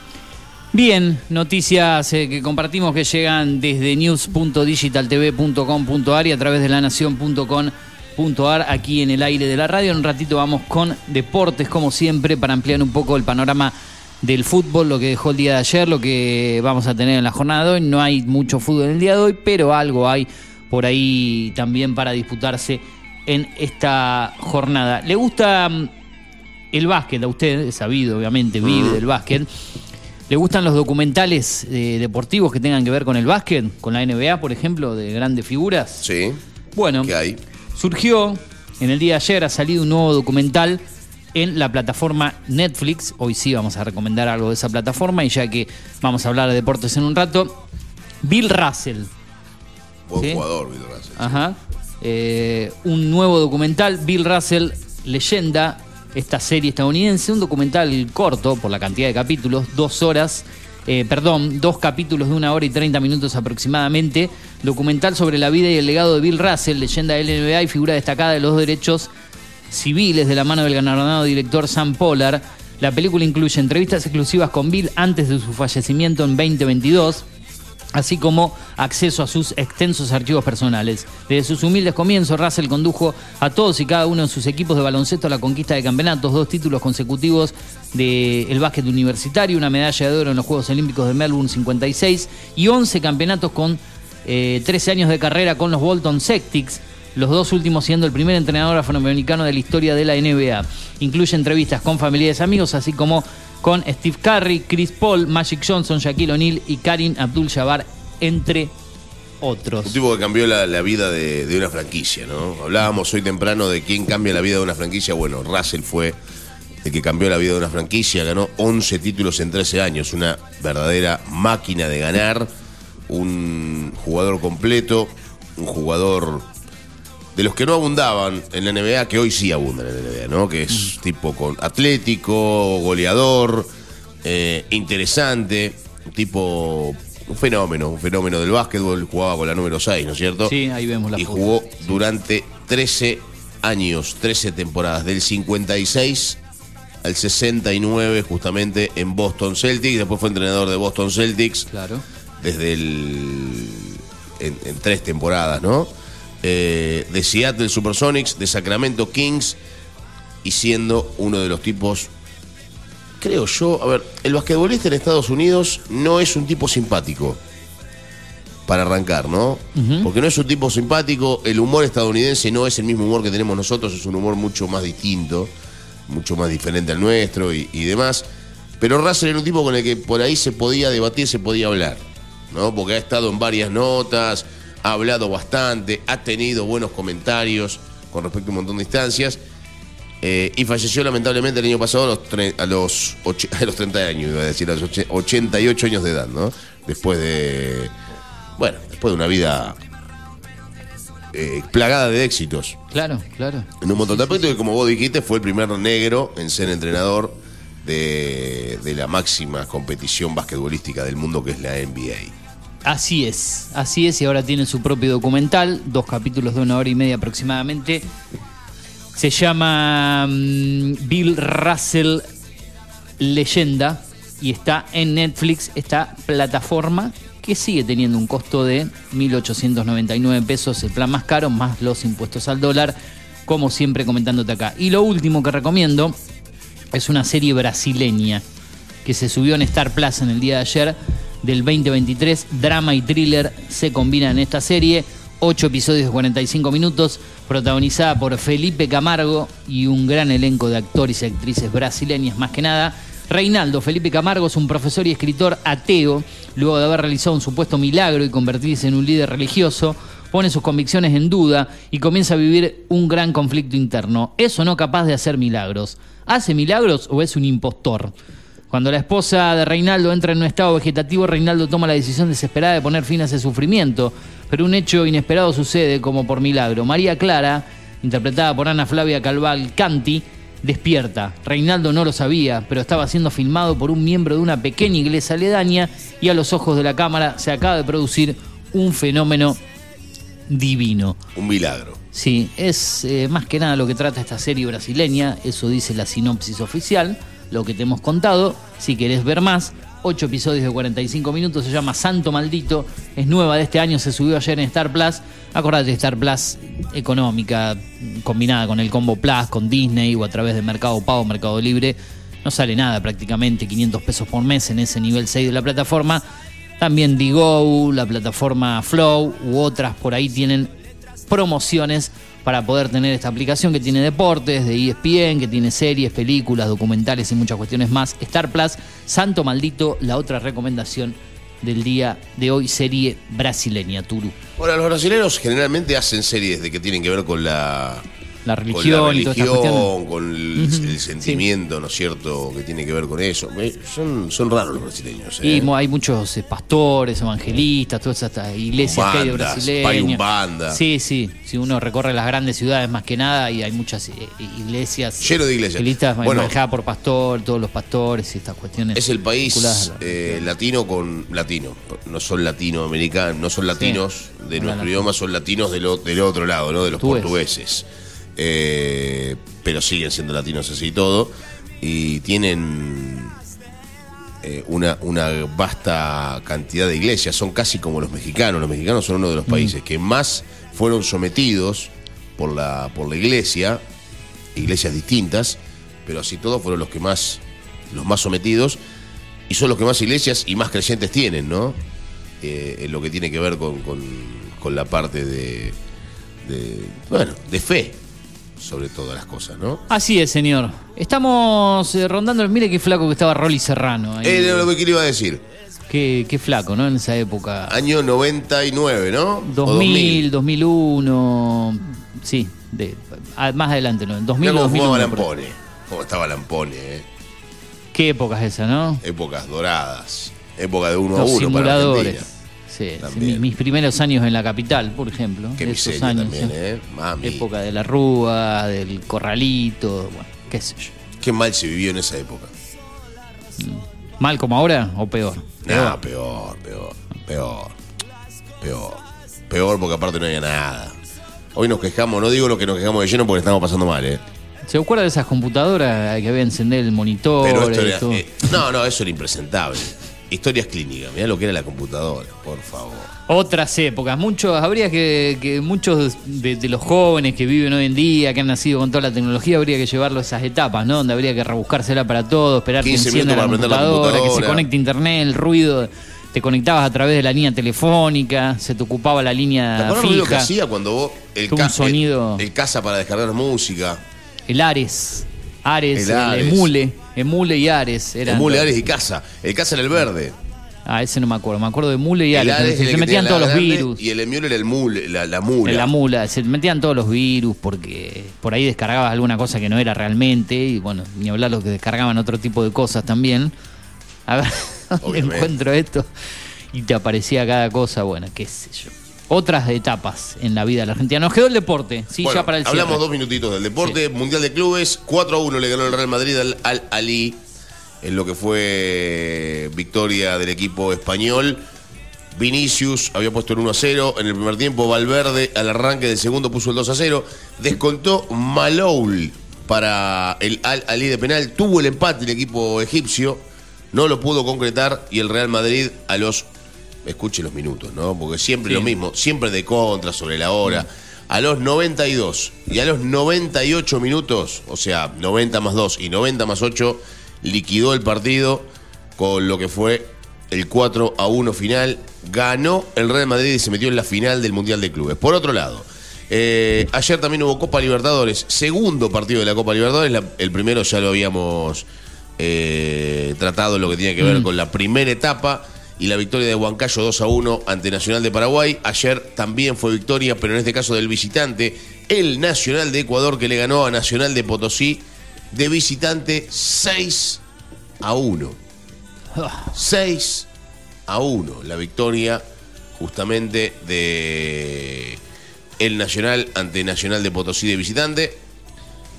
Bien, noticias eh, que compartimos que llegan desde news.digitaltv.com.ar y a través de lanación.com.ar aquí en el aire de la radio. En un ratito vamos con deportes, como siempre, para ampliar un poco el panorama del fútbol, lo que dejó el día de ayer, lo que vamos a tener en la jornada de hoy. No hay mucho fútbol en el día de hoy, pero algo hay por ahí también para disputarse en esta jornada. ¿Le gusta mm, el básquet a usted? Es sabido, obviamente, vive del básquet. ¿Le gustan los documentales eh, deportivos que tengan que ver con el básquet? Con la NBA, por ejemplo, de grandes figuras. Sí. Bueno, ¿Qué hay? surgió en el día de ayer, ha salido un nuevo documental en la plataforma Netflix. Hoy sí vamos a recomendar algo de esa plataforma y ya que vamos a hablar de deportes en un rato, Bill Russell. Buen ¿Sí? jugador, Bill Russell. Ajá. Eh, un nuevo documental, Bill Russell, leyenda, esta serie estadounidense, un documental corto por la cantidad de capítulos, dos horas, eh, perdón, dos capítulos de una hora y 30 minutos aproximadamente, documental sobre la vida y el legado de Bill Russell, leyenda del NBA y figura destacada de los derechos civiles de la mano del galardonado director Sam Pollard. La película incluye entrevistas exclusivas con Bill antes de su fallecimiento en 2022 así como acceso a sus extensos archivos personales. Desde sus humildes comienzos, Russell condujo a todos y cada uno de sus equipos de baloncesto a la conquista de campeonatos, dos títulos consecutivos del básquet universitario, una medalla de oro en los Juegos Olímpicos de Melbourne 56 y 11 campeonatos con eh, 13 años de carrera con los Bolton Celtics, los dos últimos siendo el primer entrenador afroamericano de la historia de la NBA. Incluye entrevistas con familiares y amigos, así como con Steve Curry, Chris Paul, Magic Johnson, Shaquille O'Neal y Karim Abdul-Jabbar, entre otros. Un tipo que cambió la, vida de, de una franquicia, ¿no? Hablábamos hoy temprano de quién cambia la vida de una franquicia. Bueno, Russell fue el que cambió la vida de una franquicia, ganó 11 títulos en 13 años, una verdadera máquina de ganar, un jugador completo, un jugador de los que no abundaban en la NBA, que hoy sí abundan en la NBA, ¿no? Que es tipo con atlético, goleador, eh, interesante, un tipo, un fenómeno, un fenómeno del básquetbol, jugaba con la número 6, ¿no es cierto? Sí, ahí vemos la Y foto. jugó durante 13 años, 13 temporadas, del 56 al 69 justamente en Boston Celtics, después fue entrenador de Boston Celtics Claro. desde el en, en tres temporadas, ¿no? Eh, de Seattle Supersonics, de Sacramento Kings y siendo uno de los tipos, creo yo, a ver, el basquetbolista en Estados Unidos no es un tipo simpático para arrancar, ¿no? Porque no es un tipo simpático, el humor estadounidense no es el mismo humor que tenemos nosotros, es un humor mucho más distinto, mucho más diferente al nuestro y, y demás. Pero Russell era un tipo con el que por ahí se podía debatir, se podía hablar, ¿no? Porque ha estado en varias notas, ha hablado bastante, ha tenido buenos comentarios con respecto a un montón de instancias. eh, y falleció lamentablemente el año pasado a los, tre- a los, och- a los 30 años, iba a decir, a los och- 88 años de edad, ¿no? Después de, bueno, después de una vida eh, plagada de éxitos Claro, claro. en un montón de aspectos que como vos dijiste fue el primer negro en ser entrenador de, de la máxima competición basquetbolística del mundo que es la NBA. Así es, así es, y ahora tiene su propio documental, dos capítulos de una hora y media aproximadamente. Se llama mm, Bill Russell Leyenda y está en Netflix, esta plataforma que sigue teniendo un costo de 1.899 pesos, el plan más caro, más los impuestos al dólar, como siempre comentándote acá. Y lo último que recomiendo es una serie brasileña que se subió en Star Plus en el día de ayer del 2023. Drama y thriller se combinan en esta serie. Ocho episodios de 45 minutos, protagonizada por Felipe Camargo y un gran elenco de actores y actrices brasileñas, más que nada. Reinaldo Felipe Camargo es un profesor y escritor ateo, luego de haber realizado un supuesto milagro y convertirse en un líder religioso, pone sus convicciones en duda y comienza a vivir un gran conflicto interno. ¿Es o no capaz de hacer milagros? ¿Hace milagros o es un impostor? Cuando la esposa de Reinaldo entra en un estado vegetativo, Reinaldo toma la decisión desesperada de poner fin a ese sufrimiento. Pero un hecho inesperado sucede como por milagro. María Clara, interpretada por Ana Flavia Calval Canti, despierta. Reinaldo no lo sabía, pero estaba siendo filmado por un miembro de una pequeña iglesia aledaña y a los ojos de la cámara se acaba de producir un fenómeno divino. Un milagro. Sí, es eh, más que nada lo que trata esta serie brasileña, eso dice la sinopsis oficial, lo que te hemos contado. Si querés ver más, ocho episodios de 45 minutos, se llama Santo Maldito, es nueva de este año, se subió ayer en Star Plus. Acordate, Star Plus económica, combinada con el Combo Plus, con Disney o a través de Mercado Pago, Mercado Libre. No sale nada prácticamente, 500 pesos por mes en ese nivel 6 de la plataforma. También Digo, la plataforma Flow u otras por ahí tienen promociones para poder tener esta aplicación que tiene deportes de ESPN, que tiene series, películas, documentales y muchas cuestiones más. Star Plus, Santo Maldito, la otra recomendación del día de hoy, serie brasileña, Turu. Ahora, los brasileños generalmente hacen series de que tienen que ver con la, La con religión, la todas estas religión, con el, el sentimiento, ¿no es cierto?, que tiene que ver con eso. Eh, Son, son raros los brasileños. ¿eh? Y hay muchos eh, pastores, evangelistas, todas estas iglesias que hay de Bandas, brasileños. hay un banda. Sí, sí. Si uno recorre las grandes ciudades más que nada, y hay muchas eh, iglesias. Lleno de iglesias. Iglesias Bueno. manejadas por pastor, todos los pastores y estas cuestiones. Es el país la- eh, latino con latino. No son latinoamericanos, no son latinos de nuestro idioma, son latinos del, del otro lado, ¿no? De los Portugués. portugueses. Eh, pero siguen siendo latinos así y todo. Y tienen eh, una, una vasta cantidad de iglesias. Son casi como los mexicanos. Los mexicanos son uno de Mm. los países que más fueron sometidos por la, por la iglesia, iglesias distintas, pero así todos fueron los que más, los más sometidos y son los que más iglesias y más creyentes tienen, ¿no? Eh, en lo que tiene que ver con, con- con la parte de, de, bueno, de fe, sobre todas las cosas, ¿no? Así es, señor. Estamos eh, rondando. Mire qué flaco que estaba Rolly Serrano. ahí. Era lo que le iba a decir. Qué, qué flaco, ¿no? En esa época. Año 99, ¿no? O 2000, 2001. Sí, de, a- más adelante, ¿no? 2000 Mirá cómo 2001. jugaba por ahí. Lampone. Cómo estaba Lampone, ¿eh? Qué época es esa, ¿no? Épocas doradas. Época de uno a Los uno para simuladores. Argentina. Sí, mis primeros años en la capital, por ejemplo. Qué esos años. también. ¿eh? Mami. Época de la Rúa, del Corralito, bueno, qué sé yo. Qué mal se vivió en esa época. ¿Mal como ahora o peor? No, peor, peor, peor, peor. Peor porque aparte no había nada. Hoy nos quejamos, no digo lo que nos quejamos de lleno porque estamos pasando mal, ¿eh? ¿Se acuerda de esas computadoras que había encender el monitor? Pero esto y era, todo? eh, no, no, eso era impresentable. Historias clínicas, mirá lo que era la computadora, por favor. Otras épocas, muchos, habría que, que muchos de, de los jóvenes que viven hoy en día, que han nacido con toda la tecnología, habría que llevarlo a esas etapas, ¿no? Donde habría que rebuscársela para todo, esperar que 15 encienda la computadora, que se conecte internet, el ruido, te conectabas a través de la línea telefónica, se te ocupaba la ¿Te línea acuerdas lo que fija, hacía cuando vos el, Un ca- sonido. el, el casa para descargar música? el Ares, Ares, El el, Ares. Emule, Emule y Ares. Eran Emule, Ares y casa. El casa era el verde. Ah, ese no me acuerdo, me acuerdo de Mule y El Ares, Ares se, el metían todos los virus. Y el Emule era el mule, la, la mula. La mula, se metían todos los virus porque por ahí descargabas alguna cosa que no era realmente y bueno, ni hablar los que descargaban otro tipo de cosas también. A ver, ¿dónde Obviamente. encuentro esto y te aparecía cada cosa, bueno, qué sé yo. Otras etapas en la vida de la Argentina. Nos quedó el deporte, sí, Bueno, ya para el hablamos cierre. dos minutitos del deporte. Mundial de Clubes, 4 a 1 le ganó el Real Madrid al Al Ali en lo que fue victoria del equipo español. Vinicius había puesto el 1 a 0 en el primer tiempo. Valverde al arranque del segundo puso el 2 a 0. Descontó Maloul para el Al Ali de penal. Tuvo el empate el equipo egipcio. No lo pudo concretar y el Real Madrid a los. Escuche los minutos, ¿no? Porque siempre Sí. lo mismo, siempre de contra, sobre la hora. A los 92 y a los 98 minutos, o sea, 90 más 2 y 90 más 8, liquidó el partido con lo que fue el 4 a 1 final. Ganó el Real Madrid y se metió en la final del Mundial de Clubes. Por otro lado, eh, ayer también hubo Copa Libertadores, segundo partido de la Copa Libertadores. la- el primero ya lo habíamos eh, tratado lo que tiene que ver Mm. con la primera etapa y la victoria de Huancayo 2 a 1 ante Nacional de Paraguay. Ayer también fue victoria, pero en este caso del visitante, el Nacional de Ecuador que le ganó a Nacional de Potosí de visitante 6 a 1. 6 a 1. La victoria justamente de el Nacional ante Nacional de Potosí de visitante.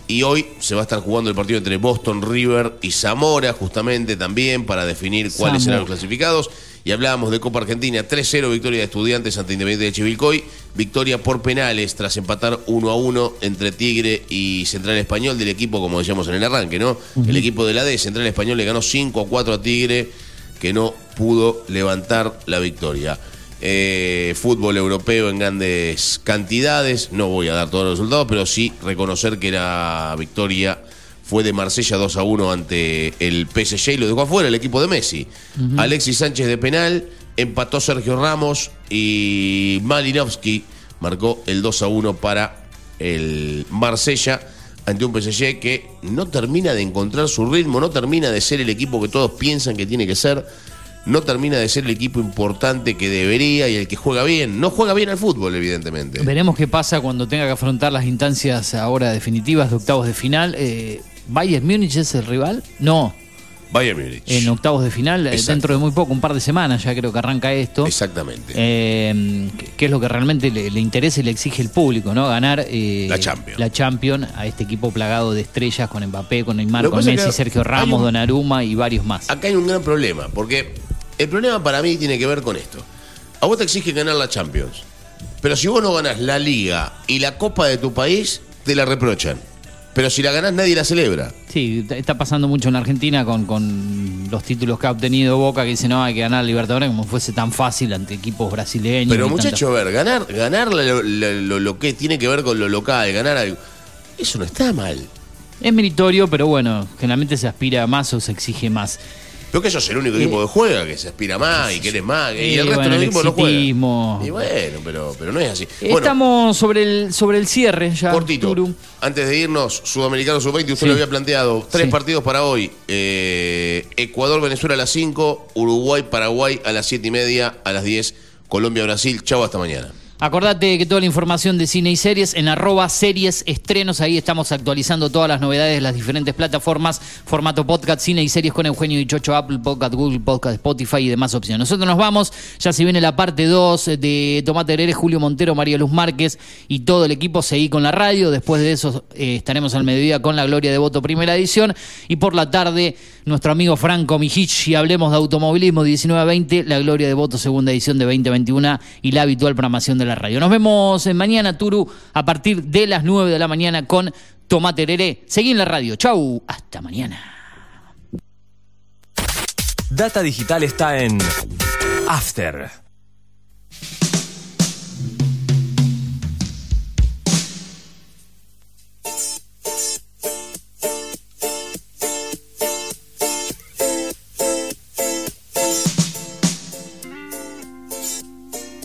Y hoy se va a estar jugando el partido entre Boston River y Zamora, justamente también para definir cuáles serán los clasificados. Y hablábamos de Copa Argentina, 3-0 victoria de estudiantes ante Independiente de Chivilcoy, victoria por penales tras empatar 1 a 1 entre Tigre y Central Español del equipo, como decíamos en el arranque, ¿no? El equipo de la D, Central Español, le ganó 5 a 4 a Tigre, que no pudo levantar la victoria. Eh, fútbol europeo en grandes cantidades, no voy a dar todos los resultados, pero sí reconocer que la victoria fue de Marsella 2 a 1 ante el PSG y lo dejó afuera el equipo de Messi. Alexis Sánchez de penal, empató Sergio Ramos y Malinovsky marcó el 2 a 1 para el Marsella ante un PSG que no termina de encontrar su ritmo, no termina de ser el equipo que todos piensan que tiene que ser. no termina de ser el equipo importante que debería y el que juega bien. No juega bien al fútbol, evidentemente. Veremos qué pasa cuando tenga que afrontar las instancias ahora definitivas de octavos de final. Eh, ¿Bayern Múnich es el rival? No. Bayern Múnich. En octavos de final, eh, Exacto. dentro de muy poco, un par de semanas ya creo que arranca esto. Exactamente. Eh, que- es lo que realmente le, le interesa y le exige el público, ¿no? Ganar eh, La Champions. la Champions a este equipo plagado de estrellas con Mbappé, con Neymar, Lo con Messi, Sergio Ramos, un- Donnarumma y varios más. Acá hay un gran problema, porque el problema para mí tiene que ver con esto. A vos te exige ganar la Champions, pero si vos no ganás la Liga y la Copa de tu país, te la reprochan. Pero si la ganás, nadie la celebra. Sí, está pasando mucho en Argentina con, con los títulos que ha obtenido Boca, que dice no, hay que ganar Libertadores como fuese tan fácil ante equipos brasileños. Pero y muchacho, a ver, ganar, ganar lo, lo- lo- lo que tiene que ver con lo local, ganar algo, eso no está mal. Es meritorio, pero bueno, generalmente se aspira a más o se exige más. Que sos el único equipo que juega, que se aspira más y querés más, y el resto bueno, de los el equipos no exitismo. Y bueno, pero, pero no es así. Bueno, Estamos sobre el, sobre el cierre ya. Cortito. Antes de irnos, Sudamericano Sub-20, usted Sí. lo había planteado. Tres Sí. partidos para hoy. Eh, Ecuador, Venezuela a las 5, Uruguay, Paraguay a las 7 y media, a las 10, Colombia, Brasil. Chau, hasta mañana. Acordate que toda la información de cine y series en arroba series estrenos, ahí estamos actualizando todas las novedades de las diferentes plataformas, formato podcast, cine y series con Eugenio Dichocho, Apple Podcast, Google Podcast, Spotify y demás opciones. Nosotros nos vamos, ya se viene la parte 2 de Tomate Herere, Julio Montero, María Luz Márquez y todo el equipo, seguí con la radio, después de eso eh, estaremos al mediodía con la Gloria de Voto primera edición y por la tarde nuestro amigo Franco Mijich y hablemos de automovilismo 19 a 20, la Gloria de Voto segunda edición de 2021 y la habitual programación de la radio. Nos vemos mañana, Turu, a partir de las 9 de la mañana con Tomate Herere. Seguí en la radio. Chau, hasta mañana. Data Digital está en After.